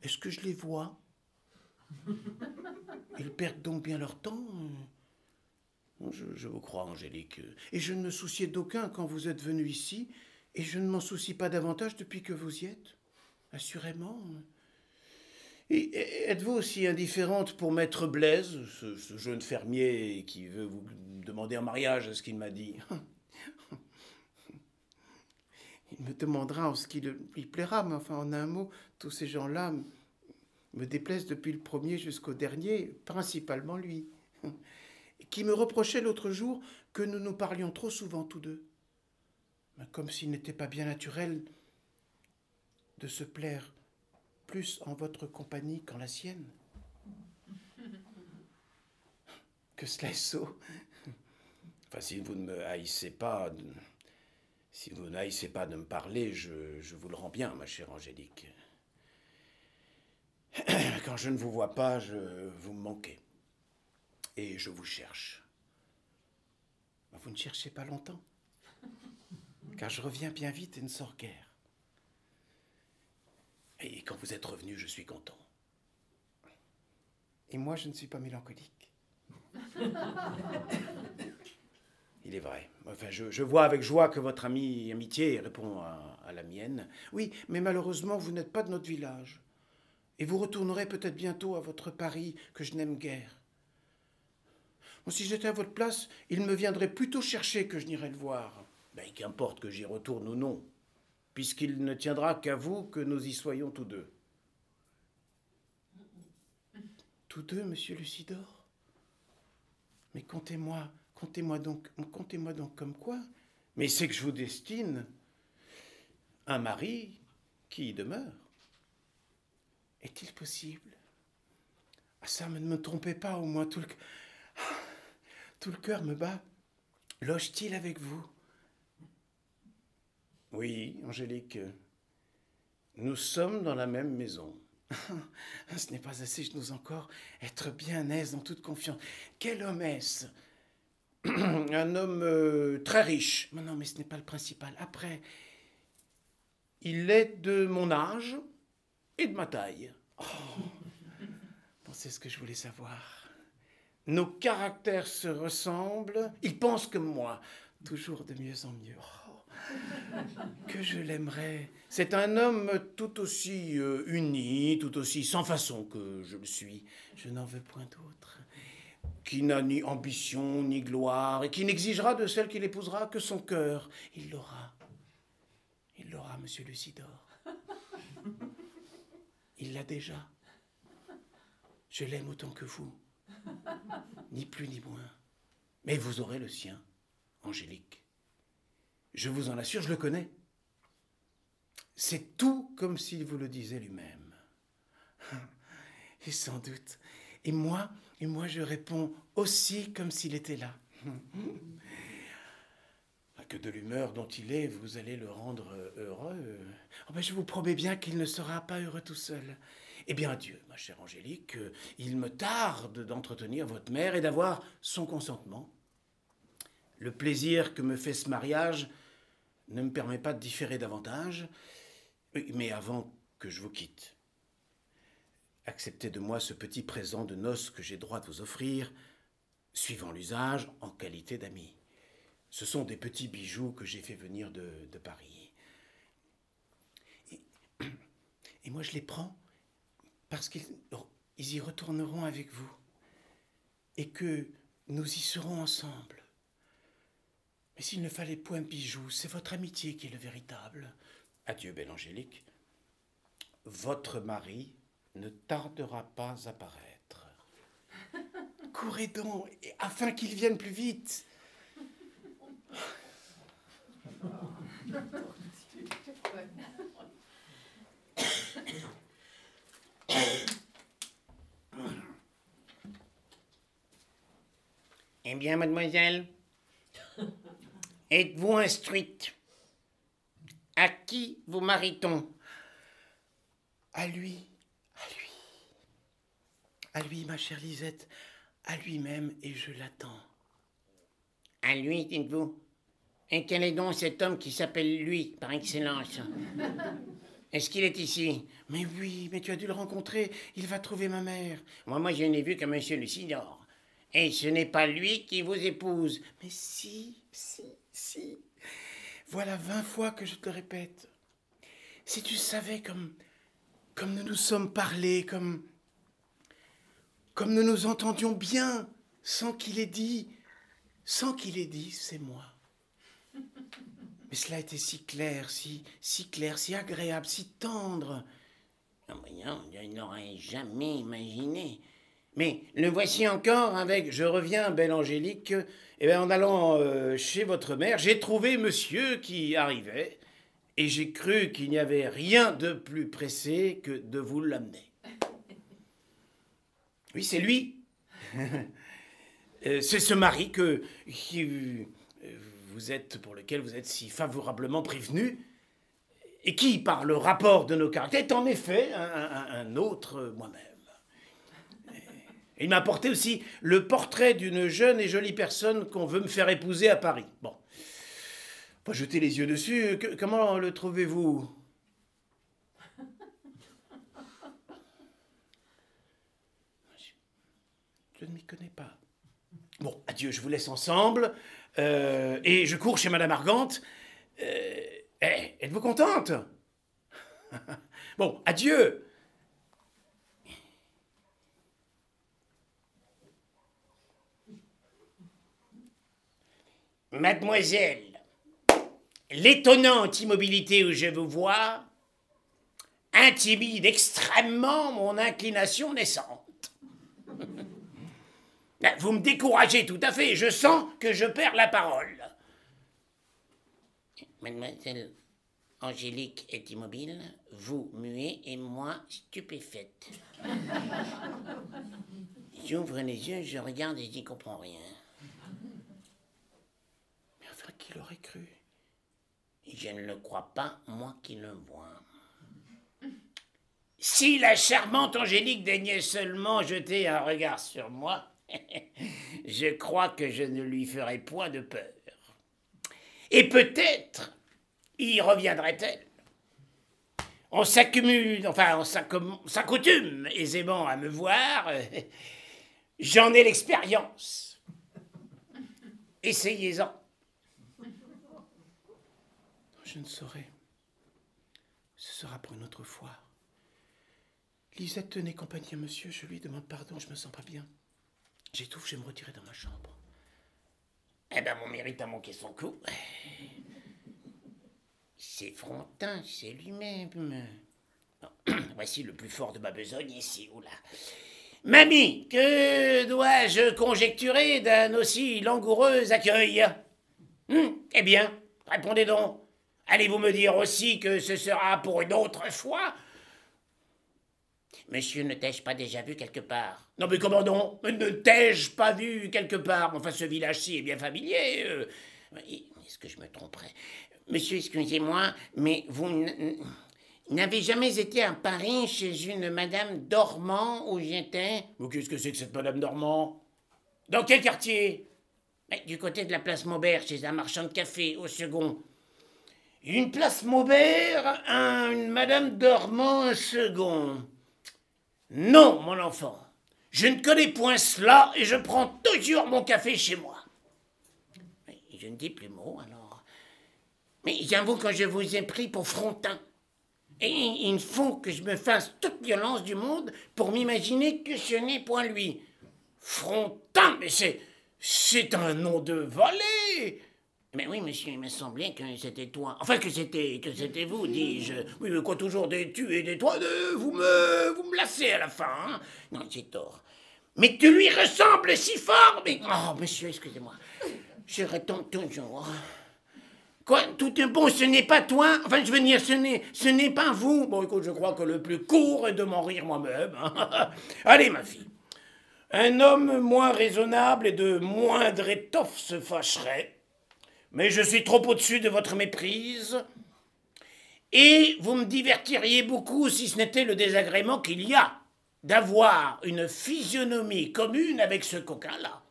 Est-ce que je les vois? Ils perdent donc bien leur temps. Je, vous crois, Angélique. Et je ne me souciais d'aucun quand vous êtes venu ici, et je ne m'en soucie pas davantage depuis que vous y êtes. Assurément. Êtes-vous aussi indifférente pour Maître Blaise, ce, jeune fermier qui veut vous demander en mariage, à ce qu'il m'a dit Il me demandera en ce qui lui plaira, mais enfin, en un mot, tous ces gens-là me déplaisent depuis le premier jusqu'au dernier, principalement lui, qui me reprochait l'autre jour que nous nous parlions trop souvent tous deux, comme s'il n'était pas bien naturel de se plaire plus en votre compagnie qu'en la sienne. Que cela est sot. Enfin, si vous ne me haïssez pas, si vous ne haïssez pas de me parler, je, je vous le rends bien, ma chère Angélique. Quand je ne vous vois pas, je, vous me manquez. Et je vous cherche. Vous ne cherchez pas longtemps, car je reviens bien vite et ne sors guère. Et quand vous êtes revenu, je suis content. Et moi, je ne suis pas mélancolique. Il est vrai. Enfin, je, vois avec joie que votre ami amitié répond à, à la mienne. Oui, mais malheureusement, vous n'êtes pas de notre village. Et vous retournerez peut-être bientôt à votre Paris que je n'aime guère. si j'étais à votre place, il me viendrait plutôt chercher que je n'irais le voir. Ben, qu'importe que j'y retourne ou non puisqu'il ne tiendra qu'à vous que nous y soyons tous deux. Tous deux, monsieur Lucidor Mais comptez-moi, comptez-moi donc, comptez-moi donc comme quoi? Mais c'est que je vous destine un mari qui y demeure. Est-il possible? Ah ça, ne me trompez pas, au moins tout le, tout le cœur me bat. Loge-t-il avec vous? Oui, Angélique, nous sommes dans la même maison. Ce n'est pas assez, je n'ose encore être bien aise, dans toute confiance. Quel homme est-ce? Un homme euh, très riche. Mais non, mais ce n'est pas le principal. Après, il est de mon âge et de ma taille. Oh. c'est ce que je voulais savoir. Nos caractères se ressemblent. Il pense comme moi. Toujours de mieux en mieux que je l'aimerais. C'est un homme tout aussi euh, uni, tout aussi sans façon que je le suis. Je n'en veux point d'autre. Qui n'a ni ambition ni gloire, et qui n'exigera de celle qu'il épousera que son cœur. Il l'aura. Il l'aura, monsieur Lucidor. Il l'a déjà. Je l'aime autant que vous. Ni plus ni moins. Mais vous aurez le sien, Angélique. Je vous en assure, je le connais. C'est tout comme s'il vous le disait lui-même. Et sans doute. Et moi, et moi je réponds aussi comme s'il était là. Que de l'humeur dont il est, vous allez le rendre heureux. Oh ben, je vous promets bien qu'il ne sera pas heureux tout seul. Eh bien, Dieu, ma chère Angélique, il me tarde d'entretenir votre mère et d'avoir son consentement. Le plaisir que me fait ce mariage ne me permet pas de différer davantage, mais avant que je vous quitte, acceptez de moi ce petit présent de noces que j'ai droit de vous offrir, suivant l'usage, en qualité d'ami. Ce sont des petits bijoux que j'ai fait venir de, Paris. et moi, je les prends parce qu'ils y retourneront avec vous et que nous y serons ensemble. Mais s'il ne fallait point bijoux, c'est votre amitié qui est le véritable. Adieu, belle Angélique. Votre mari ne tardera pas à paraître. Courez donc, afin qu'il vienne plus vite. Eh bien, mademoiselle, êtes-vous instruite? À qui vous marie-t-on? À lui, à lui. À lui, ma chère Lisette, à lui-même, et je l'attends. À lui, dites-vous Et quel est donc cet homme qui s'appelle lui, par excellence? Est-ce qu'il est ici? Mais oui, mais tu as dû le rencontrer. Il va trouver ma mère. Moi, moi, je n'ai vu que Monsieur Lucidor. Et ce n'est pas lui qui vous épouse. Mais si, si, Voilà vingt fois que je te répète. Si tu savais comme, comme nous nous sommes parlé, comme, comme nous nous entendions bien, sans qu'il ait dit, sans qu'il ait dit, c'est moi. Mais cela était si clair, si, si clair, si agréable, si tendre. Non, non, je n'aurais jamais imaginé. Mais le voici encore avec Je reviens, belle Angélique. Et bien, en allant euh, chez votre mère, j'ai trouvé monsieur qui arrivait, et j'ai cru qu'il n'y avait rien de plus pressé que de vous l'amener. Oui, c'est lui. Euh, c'est ce mari que, qui, vous êtes, pour lequel vous êtes si favorablement prévenu, et qui, par le rapport de nos caractères, est en effet un, autre moi-même. Il m'a apporté aussi le portrait d'une jeune et jolie personne qu'on veut me faire épouser à Paris. Bon. Pas jeter les yeux dessus. comment le trouvez-vous? Je ne m'y connais pas. Bon, adieu, je vous laisse ensemble. Euh, et je cours chez Madame Argante. Euh, eh, êtes-vous contente? Bon, adieu. Mademoiselle, l'étonnante immobilité où je vous vois intimide extrêmement mon inclination naissante. Ben, vous me découragez tout à fait, je sens que je perds la parole. Mademoiselle Angélique est immobile, vous muet et moi stupéfaite. J'ouvre les yeux, je regarde et je n'y comprends rien. Qui l'aurait cru Je ne le crois pas, moi qui le vois. Si la charmante Angélique daignait seulement jeter un regard sur moi, je crois que je ne lui ferai point de peur. Et peut-être y reviendrait-elle. On s'accumule, enfin, on s'accoutume aisément à me voir. J'en ai l'expérience. Essayez-en. Je ne saurais. Ce sera pour une autre fois. Lisette tenait compagnie à monsieur, je lui demande pardon, je me sens pas bien. J'étouffe, je vais me retirer dans ma chambre. Eh ben, mon mérite a manqué son coup. C'est Frontin, c'est lui-même. Voici le plus fort de ma besogne ici, oula. Mamie, que dois-je conjecturer d'un aussi langoureux accueil? Hum, Eh bien, Répondez donc. Allez-vous me dire aussi que ce sera pour une autre fois? Monsieur, ne t'ai-je pas déjà vu quelque part? Non, mais comment non? Ne t'ai-je pas vu quelque part? Enfin, ce village-ci est bien familier. Euh. Est-ce que je me tromperais? Monsieur, excusez-moi, mais vous n'avez jamais été à Paris chez une Madame Dormand où j'étais? Qu'est-ce que c'est que cette Madame Dormand Dans quel quartier? Du côté de la place Maubert, chez un marchand de café, au second. Une place Maubert, une Madame Dormand, un second. Non, mon enfant, je ne connais point cela et je prends toujours mon café chez moi. Je ne dis plus mot alors. Mais j'avoue que je vous ai pris pour Frontin. Et il faut que je me fasse toute violence du monde pour m'imaginer que ce n'est point lui. Frontin, mais c'est. C'est un nom de valet mais oui, monsieur, il me semblait que c'était toi. Enfin, que c'était que c'était vous, dis-je. Oui, mais quoi, toujours des tu et des toi de... Vous me... Vous me lassez à la fin, hein Non, j'ai tort. Mais tu lui ressembles si fort, mais... Oh, monsieur, excusez-moi. Je retombe toujours. Quoi, tout est bon, ce n'est pas toi Enfin, je veux dire, ce n'est, ce n'est pas vous Bon, écoute, je crois que le plus court est de m'en rire moi-même. Hein. Allez, ma fille. Un homme moins raisonnable et de moindre étoffe se fâcherait mais je suis trop au-dessus de votre méprise. Et vous me divertiriez beaucoup si ce n'était le désagrément qu'il y a d'avoir une physionomie commune avec ce coquin-là.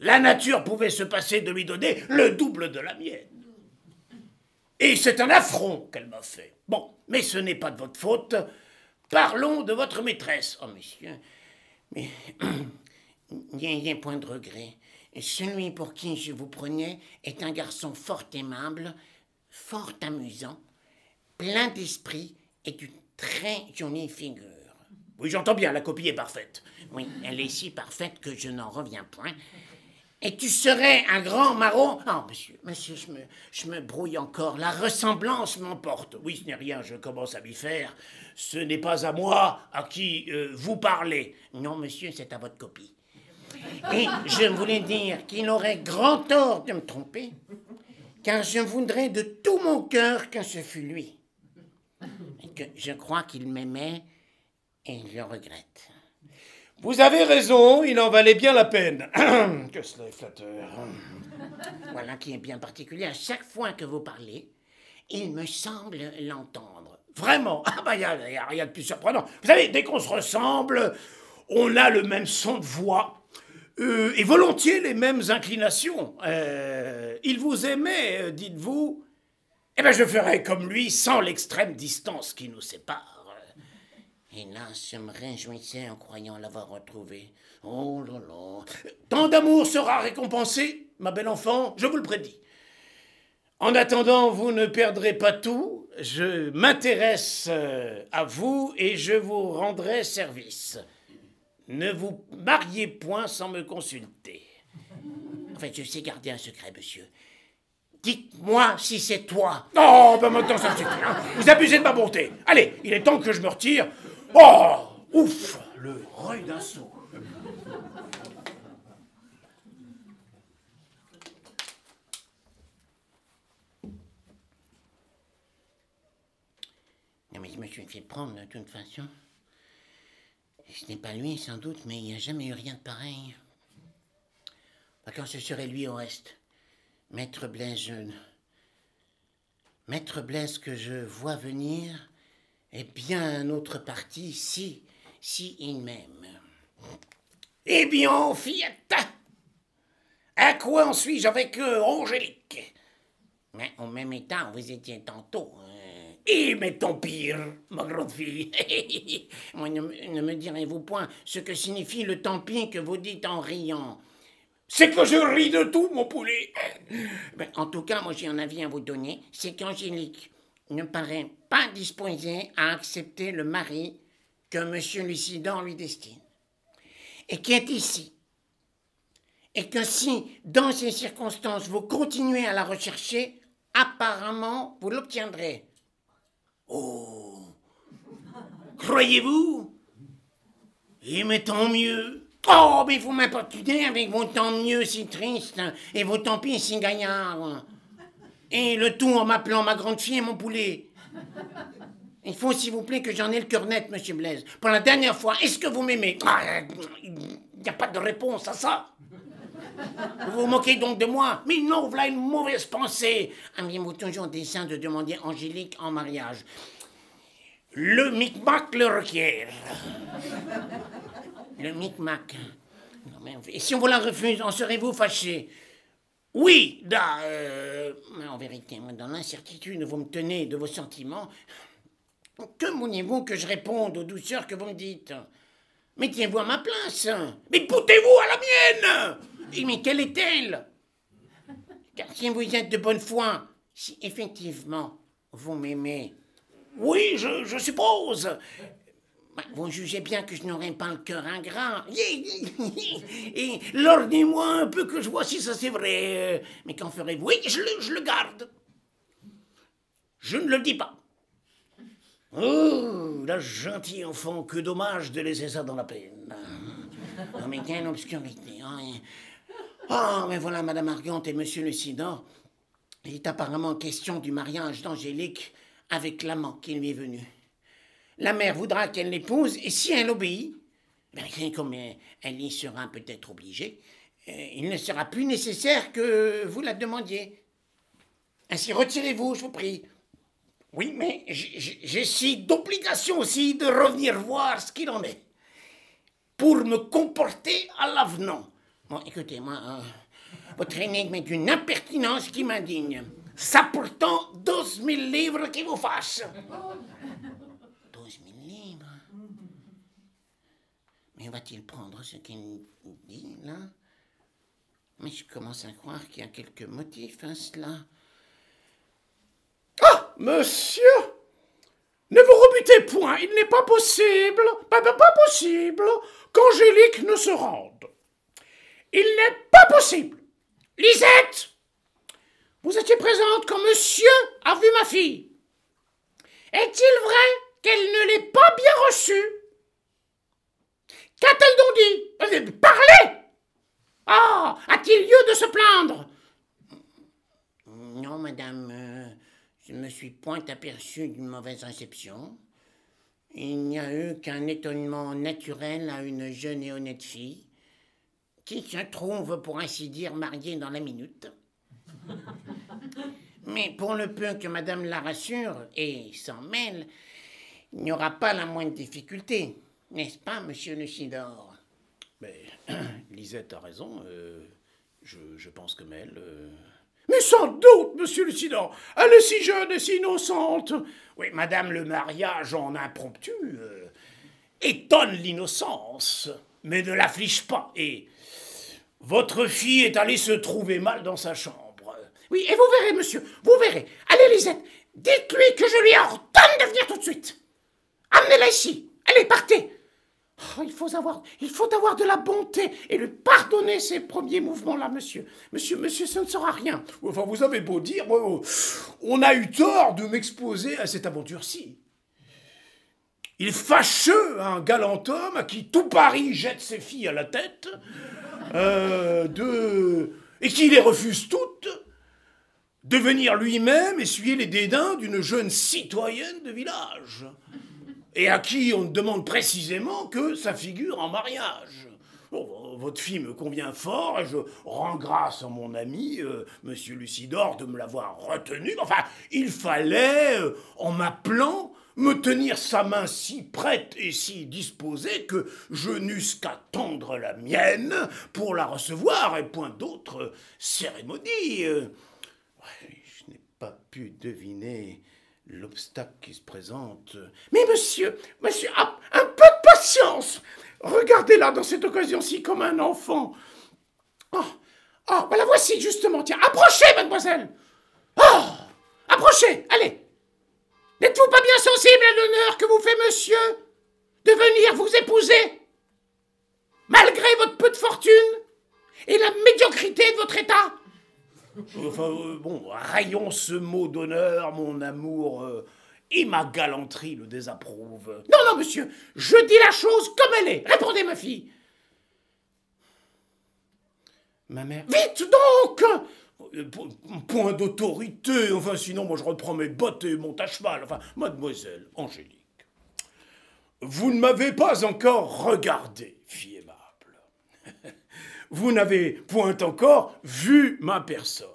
La nature pouvait se passer de lui donner le double de la mienne. Et c'est un affront qu'elle m'a fait. Bon, mais ce n'est pas de votre faute. Parlons de votre maîtresse. Oh, monsieur, mais il n'y a, point de regret. Celui pour qui je vous prenais est un garçon fort aimable, fort amusant, plein d'esprit et d'une très jolie figure. Oui, j'entends bien, la copie est parfaite. Oui, elle est si parfaite que je n'en reviens point. Et tu serais un grand marron Oh, monsieur, monsieur, je me, je me brouille encore. La ressemblance m'emporte. Oui, ce n'est rien, je commence à m'y faire. Ce n'est pas à moi à qui euh, vous parlez. Non, monsieur, c'est à votre copie. Et je voulais dire qu'il aurait grand tort de me tromper, car je voudrais de tout mon cœur que ce fût lui. que je crois qu'il m'aimait et je regrette. Vous avez raison, il en valait bien la peine. que cela est flatteur. Voilà qui est bien particulier. À chaque fois que vous parlez, il me semble l'entendre. Vraiment Ah bah, il n'y a, a, rien de plus surprenant. Vous savez, dès qu'on se ressemble, on a le même son de voix, euh, et volontiers les mêmes inclinations. Euh, il vous aimait, euh, dites-vous Eh bien, je ferais comme lui sans l'extrême distance qui nous sépare. Hélas, je me réjouissais en croyant l'avoir retrouvé. Oh là là. Tant d'amour sera récompensé, ma belle enfant, je vous le prédis. En attendant, vous ne perdrez pas tout. Je m'intéresse à vous et je vous rendrai service. Ne vous mariez point sans me consulter. En fait, je sais garder un secret, monsieur. Dites-moi si c'est toi. Oh, ben maintenant ça suffit. Hein. Vous abusez de ma bonté. Allez, il est temps que je me retire. Oh, ouf, le reuil d'un saut. Non, mais je me suis fait prendre de toute façon. Ce n'est pas lui, sans doute, mais il n'y a jamais eu rien de pareil. Quand ce serait lui au reste, Maître Blaise, jeune. Maître Blaise que je vois venir est bien un autre parti, si, si il m'aime. Eh bien, fillette, à quoi en suis-je avec eux, Angélique? Mais au même état, vous étiez tantôt. Hein. Et mais tant pire, ma grande fille. ne, me direz-vous point ce que signifie le tant pis que vous dites en riant? C'est que je ris de tout, mon poulet. Ben, en tout cas, moi j'ai un avis à vous donner, c'est qu'Angélique ne paraît pas disposée à accepter le mari que M. Lucidan lui destine. Et qui est ici. Et que si, dans ces circonstances, vous continuez à la rechercher, apparemment, vous l'obtiendrez. Oh Croyez-vous? Eh mais tant mieux Oh, mais vous m'importunez avec vos tant mieux si tristes et vos tant pis si gaillards. Et le tout en m'appelant ma grande fille et mon poulet. Il faut, s'il vous plaît, que j'en ai le cœur net, monsieur Blaise. Pour la dernière fois, est-ce que vous m'aimez? Ah, Il n'y a pas de réponse à ça. Vous vous moquez donc de moi Mais non, voilà une mauvaise pensée. Aviez-vous toujours dessein de demander Angélique en mariage Le micmac le requiert. Le micmac. Et si on vous la refuse, en serez-vous fâché? Oui, da, euh, en vérité, dans l'incertitude, vous me tenez de vos sentiments. Que voulez-vous que je réponde aux douceurs que vous me dites? Mettez-vous à ma place. Mais poutez-vous à la mienne Mais quelle est-elle? Car si vous êtes de bonne foi, si effectivement vous m'aimez. Oui, je, suppose. Bah, vous jugez bien que je n'aurai pas le cœur ingrat. Et lordez-moi un peu que je vois si ça c'est vrai. Mais qu'en ferez-vous? Oui, je je le garde. Je ne le dis pas. Oh, la gentille enfant, que dommage de laisser ça dans la peine. Non, mais quelle obscurité. Hein. Oh, mais voilà, Madame Argante et Monsieur Lucidor. Il est apparemment question du mariage d'Angélique avec l'amant qui lui est venu. La mère voudra qu'elle l'épouse, et si elle obéit, ben, comme elle y sera peut-être obligée, euh, il ne sera plus nécessaire que vous la demandiez. Ainsi, retirez-vous, je vous prie. Oui, mais j'ai si d'obligation aussi de revenir voir ce qu'il en est. Pour me comporter à l'avenant. Bon, écoutez, moi, euh, votre énigme est d'une impertinence qui m'indigne. Ça pourtant 12 000 livres qui vous fassent. 12 000 livres Mais va-t-il prendre ce qu'il dit, là? Mais je commence à croire qu'il y a quelques motifs à cela. Monsieur, ne vous rebutez point, il n'est pas possible, pas, pas possible qu'Angélique ne se rende. Il n'est pas possible. Lisette, vous étiez présente quand monsieur a vu ma fille. Est-il vrai qu'elle ne l'ait pas bien reçue? Qu'a-t-elle donc dit? Euh, Parlez Ah A-t-il lieu de se plaindre? Non, madame. Je ne me suis point aperçu d'une mauvaise réception. Il n'y a eu qu'un étonnement naturel à une jeune et honnête fille, qui se trouve, pour ainsi dire, mariée dans la minute. Mais pour le peu que madame la rassure et s'en mêle, il n'y aura pas la moindre difficulté, n'est-ce pas, monsieur le Sidor? Mais Lisette a raison. Euh, je, pense que Mel. Euh, mais sans doute, monsieur le Lucidant, elle est si jeune et si innocente. Oui, madame, le mariage en impromptu euh, étonne l'innocence, mais ne l'afflige pas. Et votre fille est allée se trouver mal dans sa chambre. Oui, et vous verrez, monsieur, vous verrez. Allez, Lisette, dites-lui que je lui ordonne de venir tout de suite. Amenez-la ici. Allez, partez. Oh, il, faut avoir, il faut avoir de la bonté et lui pardonner ces premiers mouvements-là, monsieur. Monsieur, monsieur, ça ne sera rien. Enfin, vous avez beau dire, on a eu tort de m'exposer à cette aventure-ci. Il est fâcheux, un galant homme à qui tout Paris jette ses filles à la tête, euh, et qui les refuse toutes, de venir lui-même essuyer les dédains d'une jeune citoyenne de village et à qui on demande précisément que ça figure en mariage. votre fille me convient fort et je rends grâce à mon ami, euh, monsieur Lucidor, de me l'avoir retenu. Enfin, il fallait, euh, en m'appelant, me tenir sa main si prête et si disposée que je n'eusse qu'à tendre la mienne pour la recevoir et point d'autre cérémonie. Euh, je n'ai pas pu deviner l'obstacle qui se présente. Mais monsieur, monsieur, un, peu de patience Regardez-la dans cette occasion-ci comme un enfant. Oh, oh, la voici justement, tiens, approchez, mademoiselle Oh Approchez, allez N'êtes-vous pas bien sensible à l'honneur que vous fait monsieur de venir vous épouser? Malgré votre peu de fortune et la médiocrité de votre état? Enfin, euh, bon, rayons ce mot d'honneur, mon amour, euh, et ma galanterie le désapprouve. Non, non, monsieur, je dis la chose comme elle est. Répondez, ma fille. Ma mère. Vite donc Point d'autorité, enfin sinon moi je reprends mes bottes et monte à cheval. Enfin, mademoiselle Angélique, vous ne m'avez pas encore regardé, fille aimable. Vous n'avez point encore vu ma personne.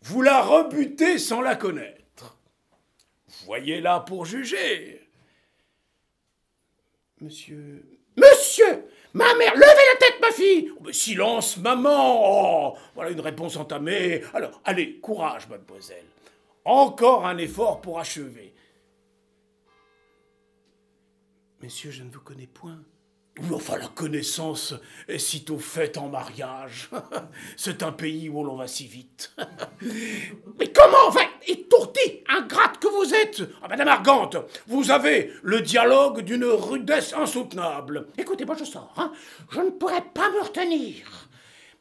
Vous la rebutez sans la connaître. Voyez-la pour juger. Monsieur. Monsieur Ma mère, levez la tête, ma fille oh, Silence, maman oh, Voilà une réponse entamée. Alors, allez, courage, mademoiselle. Encore un effort pour achever. Monsieur, je ne vous connais point. Oui, enfin, la connaissance est sitôt faite en mariage. C'est un pays où l'on va si vite. Mais comment, enfin, étourdi, ingrate que vous êtes? Ah, Madame Argante, vous avez le dialogue d'une rudesse insoutenable. Écoutez, moi je sors, hein. Je ne pourrais pas me retenir.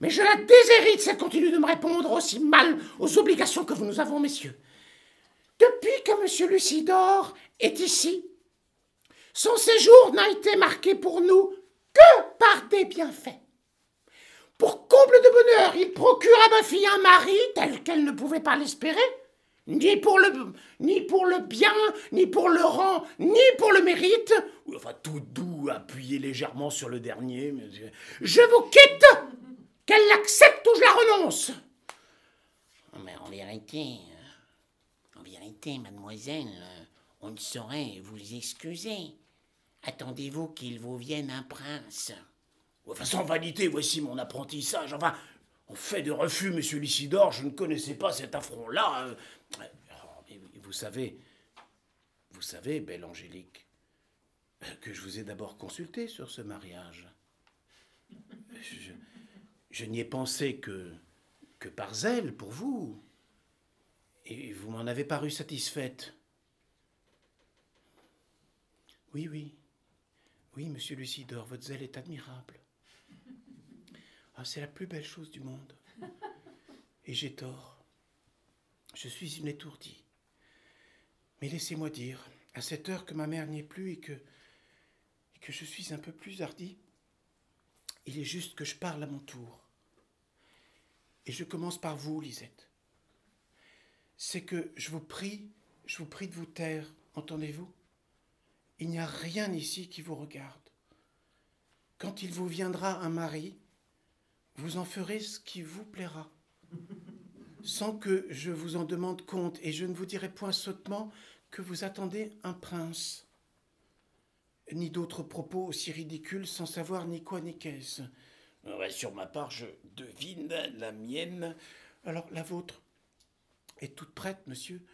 Mais je la déshérite si elle continue de me répondre aussi mal aux obligations que vous nous avons, messieurs. Depuis que M. Lucidor est ici, son séjour n'a été marqué pour nous que par des bienfaits. Pour comble de bonheur, il procure à ma fille un mari tel qu'elle ne pouvait pas l'espérer, ni pour le bien, ni pour le rang, ni pour le mérite. Enfin, tout doux, appuyé légèrement sur le dernier. Je vous quitte, qu'elle l'accepte ou je la renonce. Mais en vérité, en vérité, mademoiselle, on ne saurait vous excuser. Attendez-vous qu'il vous vienne un prince Enfin, sans vanité, voici mon apprentissage. Enfin, en fait de refus, monsieur Lysidore, je ne connaissais pas cet affront-là. Euh, vous savez, vous savez, belle Angélique, que je vous ai d'abord consulté sur ce mariage. Je, n'y ai pensé que par zèle pour vous. Et vous m'en avez paru satisfaite. Oui, oui. Oui, monsieur Lucidor, votre zèle est admirable. Ah, c'est la plus belle chose du monde. Et j'ai tort. Je suis une étourdie. Mais laissez-moi dire, à cette heure que ma mère n'y est plus et que, que je suis un peu plus hardi, il est juste que je parle à mon tour. Et je commence par vous, Lisette. C'est que je vous prie, je vous prie de vous taire, entendez-vous? Il n'y a rien ici qui vous regarde. Quand il vous viendra un mari, vous en ferez ce qui vous plaira, sans que je vous en demande compte, et je ne vous dirai point sottement que vous attendez un prince, ni d'autres propos aussi ridicules sans savoir ni quoi ni qu'est-ce. sur ma part, je devine la mienne. Alors la vôtre est toute prête, monsieur.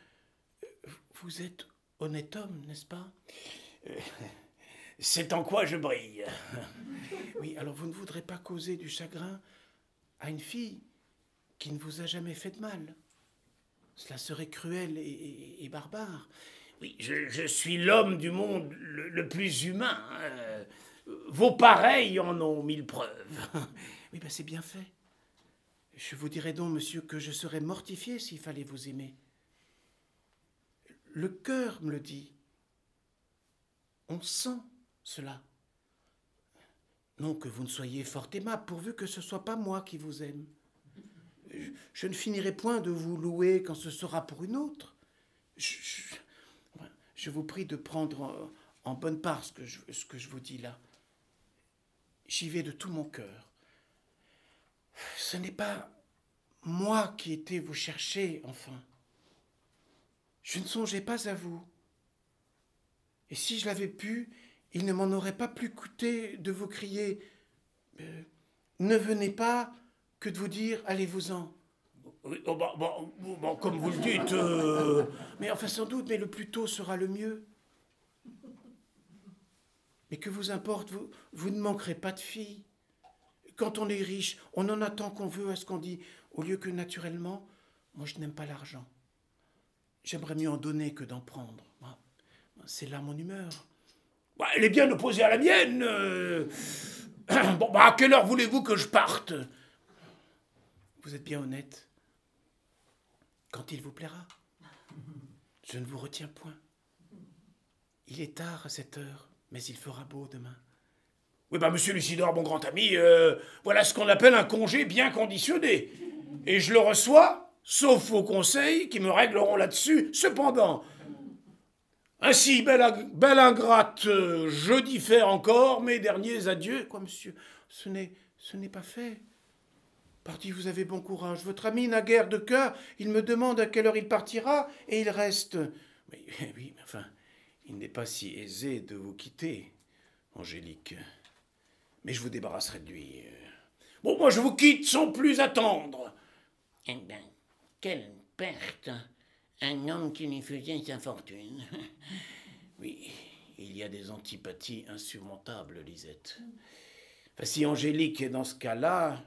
Vous êtes honnête homme, n'est-ce pas? C'est en quoi je brille. oui, alors vous ne voudrez pas causer du chagrin à une fille qui ne vous a jamais fait de mal. Cela serait cruel et, barbare. Oui, je, suis l'homme du monde le, plus humain. Euh, vos pareils en ont mille preuves. oui, ben c'est bien fait. Je vous dirais donc, monsieur, que je serais mortifié s'il fallait vous aimer. Le cœur me le dit. On sent cela. Non que vous ne soyez fort aimable, pourvu que ce soit pas moi qui vous aime. Je, ne finirai point de vous louer quand ce sera pour une autre. Je, vous prie de prendre en, bonne part ce que, je, ce que je vous dis là. J'y vais de tout mon cœur. Ce n'est pas moi qui étais vous chercher, enfin. Je ne songeais pas à vous. Et si je l'avais pu, il ne m'en aurait pas plus coûté de vous crier euh, Ne venez pas que de vous dire Allez-vous-en. Oh, bah, bah, bah, comme vous le dites. Euh, mais enfin, sans doute, mais le plus tôt sera le mieux. Mais que vous importe, vous, vous ne manquerez pas de filles. Quand on est riche, on en attend qu'on veut à ce qu'on dit, au lieu que naturellement, moi je n'aime pas l'argent. J'aimerais mieux en donner que d'en prendre. C'est là mon humeur. Bah, elle est bien opposée à la mienne. Euh. Bon, bah, à quelle heure voulez-vous que je parte? Vous êtes bien honnête. Quand il vous plaira. Je ne vous retiens point. Il est tard à cette heure, mais il fera beau demain. Oui, bah, monsieur Lucidor, mon grand ami, euh, voilà ce qu'on appelle un congé bien conditionné. Et je le reçois, sauf aux conseils qui me régleront là-dessus. Cependant, ainsi, belle, ingrate, je diffère encore mes derniers adieux. Quoi, monsieur? Ce n'est, ce n'est pas fait. Parti, vous avez bon courage. Votre ami n'a guère de cœur. Il me demande à quelle heure il partira et il reste. Mais oui, mais enfin, il n'est pas si aisé de vous quitter, Angélique. Mais je vous débarrasserai de lui. Bon, moi je vous quitte sans plus attendre. Eh bien, quelle perte Un homme qui lui faisait sa fortune. oui, il y a des antipathies insurmontables, Lisette. Si Angélique est dans ce cas-là,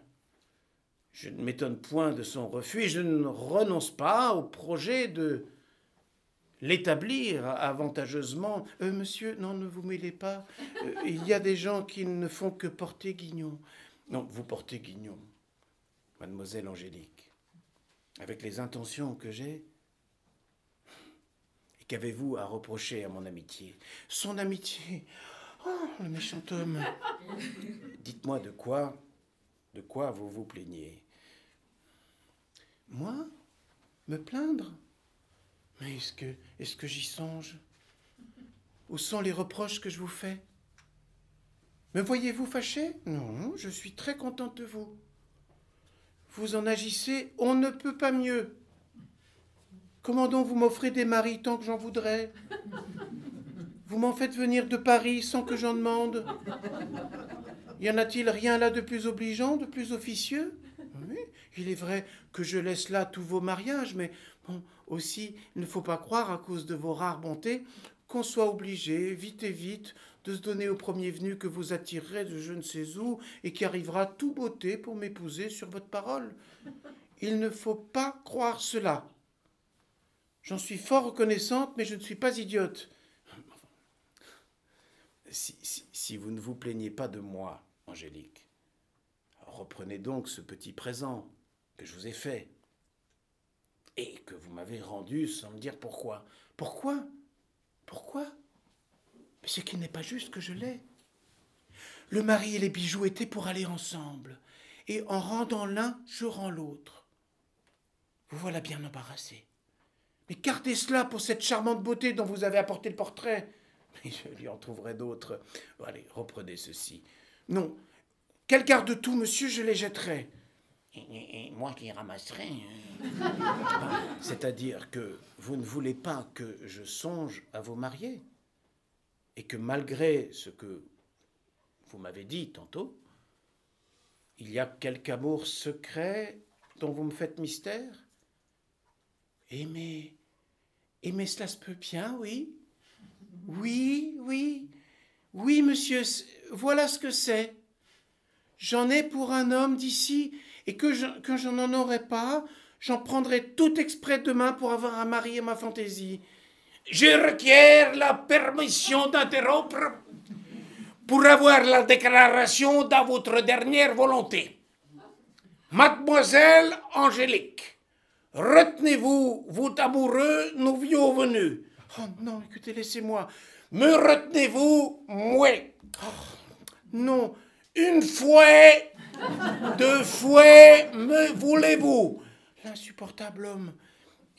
je ne m'étonne point de son refus je ne renonce pas au projet de l'établir avantageusement. Euh, monsieur, non, ne vous mêlez pas. Euh, il y a des gens qui ne font que porter Guignon. Non, vous portez Guignon, mademoiselle Angélique, avec les intentions que j'ai. Qu'avez-vous à reprocher à mon amitié? Son amitié. Oh, le méchant homme. Dites-moi de quoi, de quoi vous vous plaignez. Moi? Me plaindre? Mais est-ce que, est-ce que j'y songe? Où sont les reproches que je vous fais? Me voyez-vous fâché? Non, je suis très contente de vous. Vous en agissez, on ne peut pas mieux. Comment donc vous m'offrez des maris tant que j'en voudrais? Vous m'en faites venir de Paris sans que j'en demande? Y en a-t-il rien là de plus obligeant, de plus officieux? Oui, il est vrai que je laisse là tous vos mariages, mais bon, aussi, il ne faut pas croire, à cause de vos rares bontés, qu'on soit obligé, vite et vite, de se donner au premier venu que vous attirerez de je ne sais où et qui arrivera tout beauté pour m'épouser sur votre parole. Il ne faut pas croire cela. J'en suis fort reconnaissante, mais je ne suis pas idiote. Si, vous ne vous plaignez pas de moi, Angélique, reprenez donc ce petit présent que je vous ai fait et que vous m'avez rendu sans me dire pourquoi. Pourquoi? Pourquoi? Mais ce qui n'est pas juste que je l'ai. Le mari et les bijoux étaient pour aller ensemble, et en rendant l'un, je rends l'autre. Vous voilà bien embarrassé. Mais gardez cela pour cette charmante beauté dont vous avez apporté le portrait. Mais je lui en trouverai d'autres. Allez, reprenez ceci. Non. Quel garde tout, monsieur, je les jetterai. Et, moi qui ramasserai. Hein. C'est-à-dire que vous ne voulez pas que je songe à vous marier et que malgré ce que vous m'avez dit tantôt, il y a quelque amour secret dont vous me faites mystère? Aimer. Aimer, cela se peut bien, oui. Oui, oui. Oui, monsieur, voilà ce que c'est. J'en ai pour un homme d'ici et que je, n'en aurais pas, j'en prendrai tout exprès demain pour avoir à ma fantaisie. Je requiers la permission d'interrompre pour avoir la déclaration de votre dernière volonté. Mademoiselle Angélique, retenez-vous, vous amoureux, nous vieux venus. Oh non, écoutez, laissez-moi. Me retenez-vous, moi oh, Non. Une fois deux fois me voulez-vous? L'insupportable homme.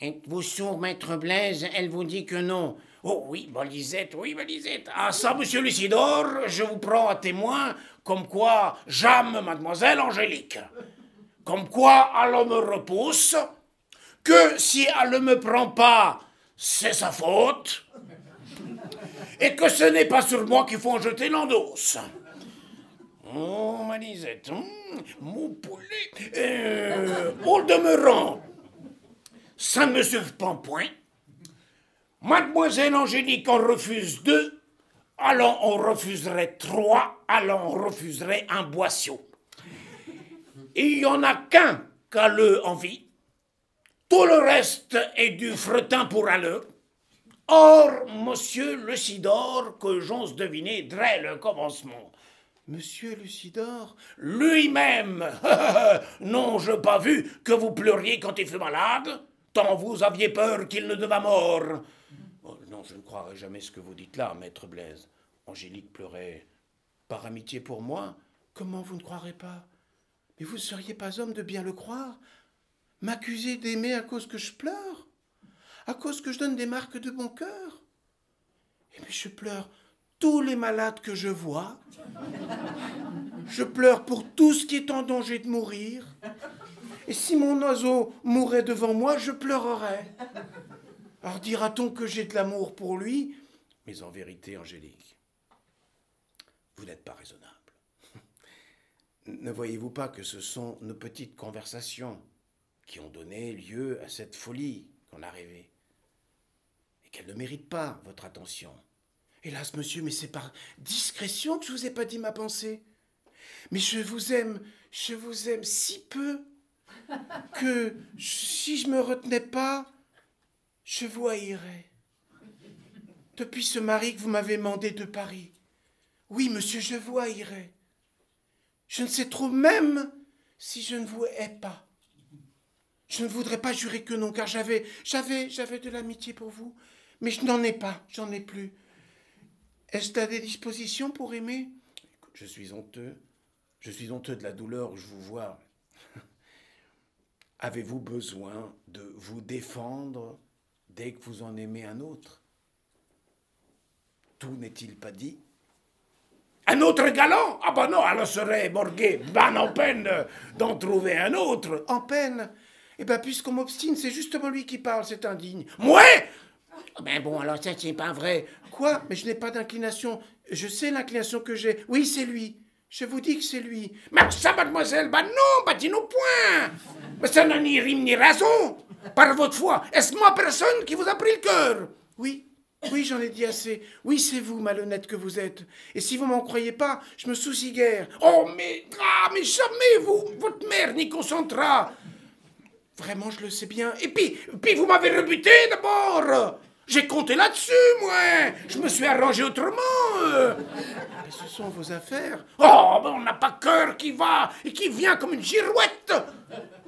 Êtes-vous sourd, maître Blaise? Elle vous dit que non. Oh oui, Balisette, oui, Balisette. Ah ça, monsieur Lucidor, je vous prends à témoin, comme quoi j'aime mademoiselle Angélique. Comme quoi elle me repousse, que si elle ne me prend pas, c'est sa faute, et que ce n'est pas sur moi qu'il faut en jeter l'endosse. Oh, Manisette, hum, mon poulet. Euh, au demeurant, ça ne me surprend point. Mademoiselle Angélique en refuse deux, alors on refuserait trois, alors on refuserait un boisseau. Il n'y en a qu'un qu'a le envie. Tout le reste est du fretin pour l'heure. Or, monsieur le Sidor, que j'ose deviner dès le commencement, Monsieur Lucidor? Lui-même! Non, je pas vu que vous pleuriez quand il fut malade, tant vous aviez peur qu'il ne devât mort. Oh, non, je ne croirai jamais ce que vous dites là, maître Blaise. Angélique pleurait. Par amitié pour moi? Comment vous ne croirez pas? Mais vous ne seriez pas homme de bien le croire? M'accuser d'aimer à cause que je pleure À cause que je donne des marques de bon cœur Et puis je pleure tous les malades que je vois. Je pleure pour tout ce qui est en danger de mourir. Et si mon oiseau mourait devant moi, je pleurerais. Alors dira-t-on que j'ai de l'amour pour lui, mais en vérité, Angélique, vous n'êtes pas raisonnable. Ne voyez-vous pas que ce sont nos petites conversations qui ont donné lieu à cette folie qu'on a rêvée et qu'elle ne mérite pas votre attention Hélas, monsieur, mais c'est par discrétion que je vous ai pas dit ma pensée. Mais je vous aime, je vous aime si peu que si je me retenais pas, je vous haïrais. Depuis ce mari que vous m'avez mandé de Paris. Oui, monsieur, je vous haïrais. Je ne sais trop même si je ne vous hais pas. Je ne voudrais pas jurer que non, car j'avais, j'avais, j'avais de l'amitié pour vous, mais je n'en ai pas, j'en ai plus. Est-ce à des dispositions pour aimer? Je suis honteux. Je suis honteux de la douleur où je vous vois. Avez-vous besoin de vous défendre dès que vous en aimez un autre? Tout n'est-il pas dit? Un autre galant? Ah ben non, alors serait morgué, ben en peine d'en trouver un autre. En peine? Eh bien, puisqu'on m'obstine, c'est justement lui qui parle, c'est indigne. Ouais Ben bon, alors ça, c'est pas vrai. Quoi? Mais je n'ai pas d'inclination. Je sais l'inclination que j'ai. Oui, c'est lui. Je vous dis que c'est lui. Mais ça, mademoiselle, bah non, bah dis-nous point. Mais ça n'a ni rime ni raison. Par votre foi, est-ce moi personne qui vous a pris le cœur? Oui, oui, j'en ai dit assez. Oui, c'est vous, malhonnête que vous êtes. Et si vous m'en croyez pas, je me soucie guère. Oh, mais, ah, mais jamais vous, votre mère n'y consentera. Vraiment, je le sais bien. Et puis, puis vous m'avez rebuté d'abord. J'ai compté là-dessus, moi. Je me suis arrangé autrement. Mais ce sont vos affaires. Oh, on n'a pas cœur qui va et qui vient comme une girouette.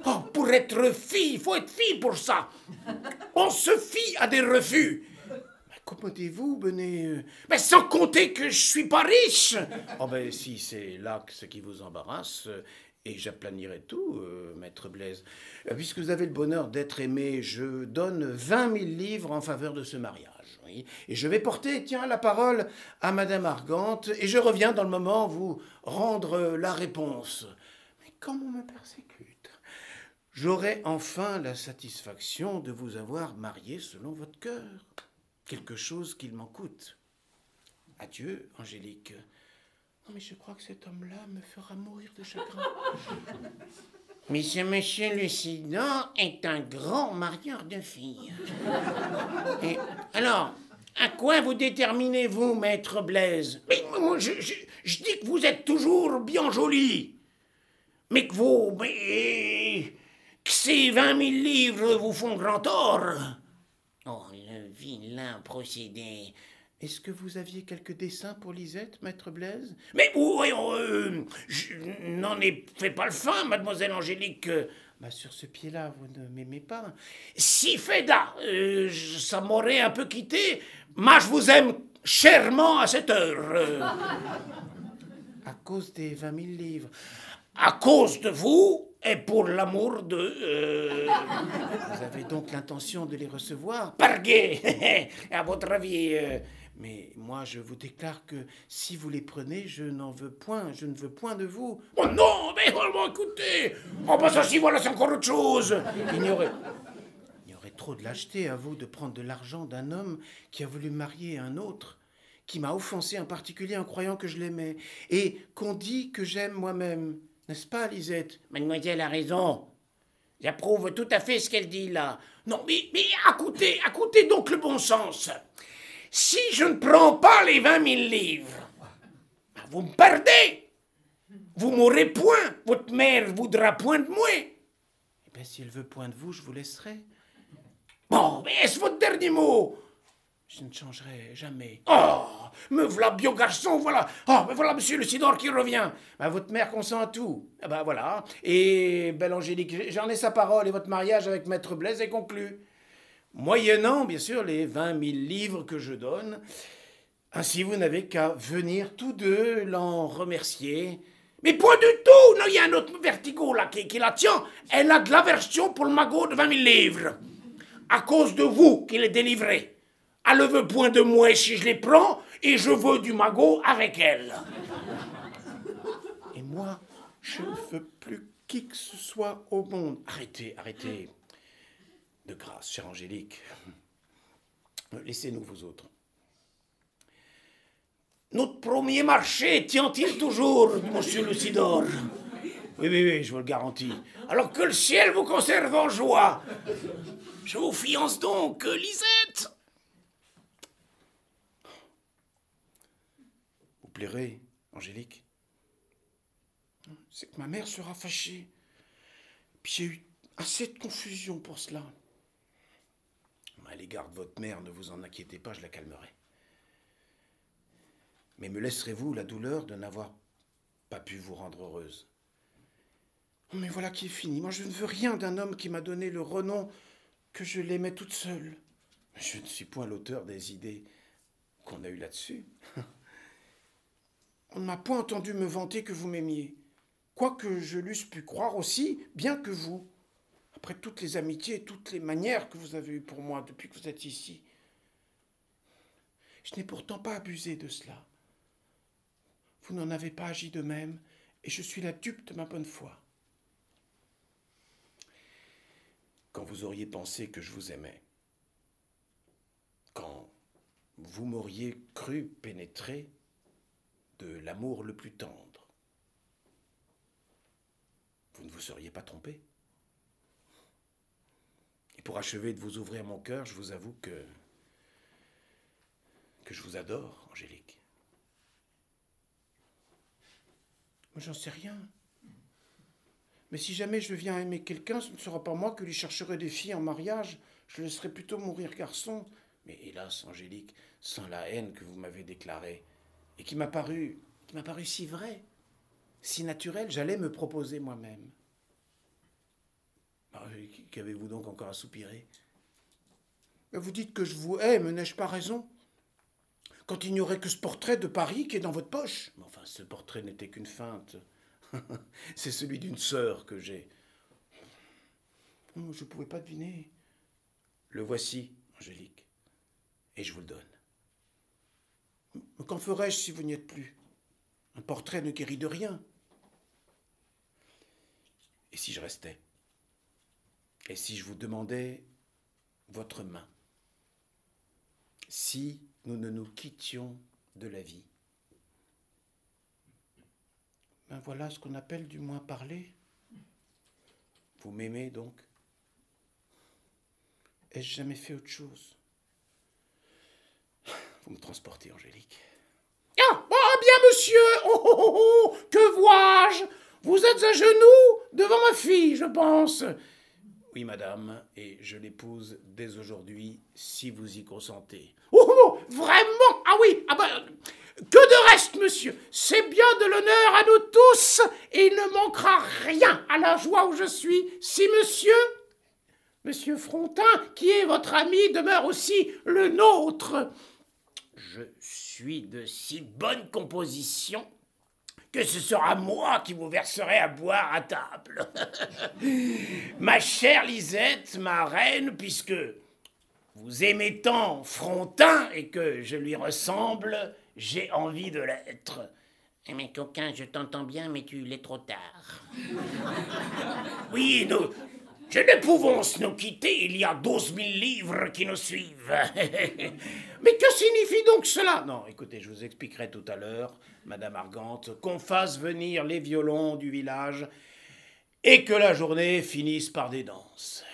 Oh, pour être fille, il faut être fille pour ça. On se fie à des refus. Accommodez-vous, Benet. Mais sans compter que je suis pas riche. Oh ben si c'est là ce qui vous embarrasse, et j'aplanirai tout, euh, maître Blaise. Euh, Puisque vous avez le bonheur d'être aimé, je donne 20 000 livres en faveur de ce mariage. Et je vais porter, tiens, la parole à Madame Argante, et je reviens dans le moment vous rendre la réponse. Mais comme on me persécute, j'aurai enfin la satisfaction de vous avoir marié selon votre cœur. Quelque chose qu'il m'en coûte. Adieu, Angélique. Non, mais je crois que cet homme-là me fera mourir de chagrin. Mais ce monsieur Lucidant est un grand marieur de filles. Et alors, à quoi vous déterminez-vous, maître Blaise? Mais moi, je, je- je dis que vous êtes toujours bien joli. Mais que vous. Mais. que ces 20 000 livres vous font grand tort. Oh, le vilain procédé. Est-ce que vous aviez quelques dessins pour Lisette, maître Blaise? Mais oui, euh, je n'en ai fait pas le fin, mademoiselle Angélique. Bah, sur ce pied-là, vous ne m'aimez pas. Si Feda, euh, ça m'aurait un peu quitté, moi je vous aime chèrement à cette heure. euh, À cause des 20 000 livres. à cause de vous et pour l'amour de. euh, Vous avez donc l'intention de les recevoir? Parguet, à votre avis. Mais moi, je vous déclare que si vous les prenez, je n'en veux point, je ne veux point de vous. Oh non, mais bon, écoutez Oh, bah ça, si, voilà, c'est encore autre chose Il y aurait, il y aurait trop de lâcheté à vous de prendre de l'argent d'un homme qui a voulu marier un autre, qui m'a offensé en particulier en croyant que je l'aimais, et qu'on dit que j'aime moi-même. N'est-ce pas, Lisette? Mademoiselle a raison. J'approuve tout à fait ce qu'elle dit là. Non, mais, mais écoutez, écoutez donc le bon sens. Si je ne prends pas les 20 000 livres, ben, vous me perdez. Vous m'aurez point. Votre mère voudra point de moi. Eh bien, si elle veut point de vous, je vous laisserai. Bon, mais est-ce votre dernier mot? Je ne changerai jamais. Oh, me voilà, bio garçon, voilà. Oh, mais voilà monsieur le Sidor qui revient. Bah, votre mère consent à tout. Ah bah voilà. Et belle Angélique, j'en ai sa parole et votre mariage avec Maître Blaise est conclu. Moyennant, bien sûr, les 20 000 livres que je donne Ainsi, vous n'avez qu'à venir tous deux l'en remercier. Mais point du tout Non, il y a un autre vertigo là qui, la tient. Elle a de l'aversion pour le magot de 20 000 livres. À cause de vous qu'il est délivré. Elle ne veut point de moi si je les prends, et je veux du magot avec elle. Et moi, je ne veux plus qui que ce soit au monde. Arrêtez, arrêtez. De grâce, chère Angélique. Laissez-nous vous autres. Notre premier marché tient-il toujours, monsieur Lucidor Oui, oui, oui, je vous le garantis. Alors que le ciel vous conserve en joie. Je vous fiance donc, Lisette. Vous plairez, Angélique? C'est que ma mère sera fâchée. Puis j'ai eu assez de confusion pour cela. À l'égard de votre mère, ne vous en inquiétez pas, je la calmerai. Mais me laisserez-vous la douleur de n'avoir pas pu vous rendre heureuse? Oh, Mais voilà qui est fini. Moi, je ne veux rien d'un homme qui m'a donné le renom que je l'aimais toute seule. Je ne suis point l'auteur des idées qu'on a eues là-dessus. On ne m'a point entendu me vanter que vous m'aimiez, quoique je l'eusse pu croire aussi, bien que vous, après toutes les amitiés et toutes les manières que vous avez eues pour moi depuis que vous êtes ici. Je n'ai pourtant pas abusé de cela. Vous n'en avez pas agi de même, et je suis la dupe de ma bonne foi. Quand vous auriez pensé que je vous aimais, quand vous m'auriez cru pénétrer de l'amour le plus tendre, vous ne vous seriez pas trompé. Pour achever de vous ouvrir mon cœur, je vous avoue que que je vous adore, Angélique. J'en sais rien. Mais si jamais je viens aimer quelqu'un, ce ne sera pas moi que lui chercherai des filles en mariage. Je laisserai plutôt mourir garçon. Mais hélas, Angélique, sans la haine que vous m'avez déclarée, et qui m'a paru, qui m'a paru si vraie, si naturelle, j'allais me proposer moi-même. Ah qu'avez-vous donc encore à soupirer? Vous dites que je vous hais, mais n'ai-je pas raison? Quand il n'y aurait que ce portrait de Paris qui est dans votre poche. enfin, ce portrait n'était qu'une feinte. C'est celui d'une sœur que j'ai. Oh, je ne pouvais pas deviner. Le voici, Angélique, et je vous le donne. Qu'en ferais-je si vous n'y êtes plus? Un portrait ne guérit de rien. Et si je restais? Et si je vous demandais votre main Si nous ne nous quittions de la vie ben voilà ce qu'on appelle du moins parler. Vous m'aimez donc Ai-je jamais fait autre chose? Vous me transportez, Angélique. Ah, oh, bien, monsieur oh, oh, oh, oh, Que vois-je? Vous êtes à genoux devant ma fille, je pense. Oui, madame, et je l'épouse dès aujourd'hui, si vous y consentez. Oh, oh vraiment? Ah oui Ah ben, que de reste, monsieur? C'est bien de l'honneur à nous tous, et il ne manquera rien à la joie où je suis si monsieur, monsieur Frontin, qui est votre ami, demeure aussi le nôtre. Je suis de si bonne composition que ce sera moi qui vous verserai à boire à table. ma chère Lisette, ma reine, puisque vous aimez tant Frontin et que je lui ressemble, j'ai envie de l'être. Mais coquin, je t'entends bien, mais tu l'es trop tard. oui, nous, je ne pouvons nous quitter, il y a douze mille livres qui nous suivent. Mais que signifie donc cela? Non, écoutez, je vous expliquerai tout à l'heure, Madame Argante, qu'on fasse venir les violons du village et que la journée finisse par des danses.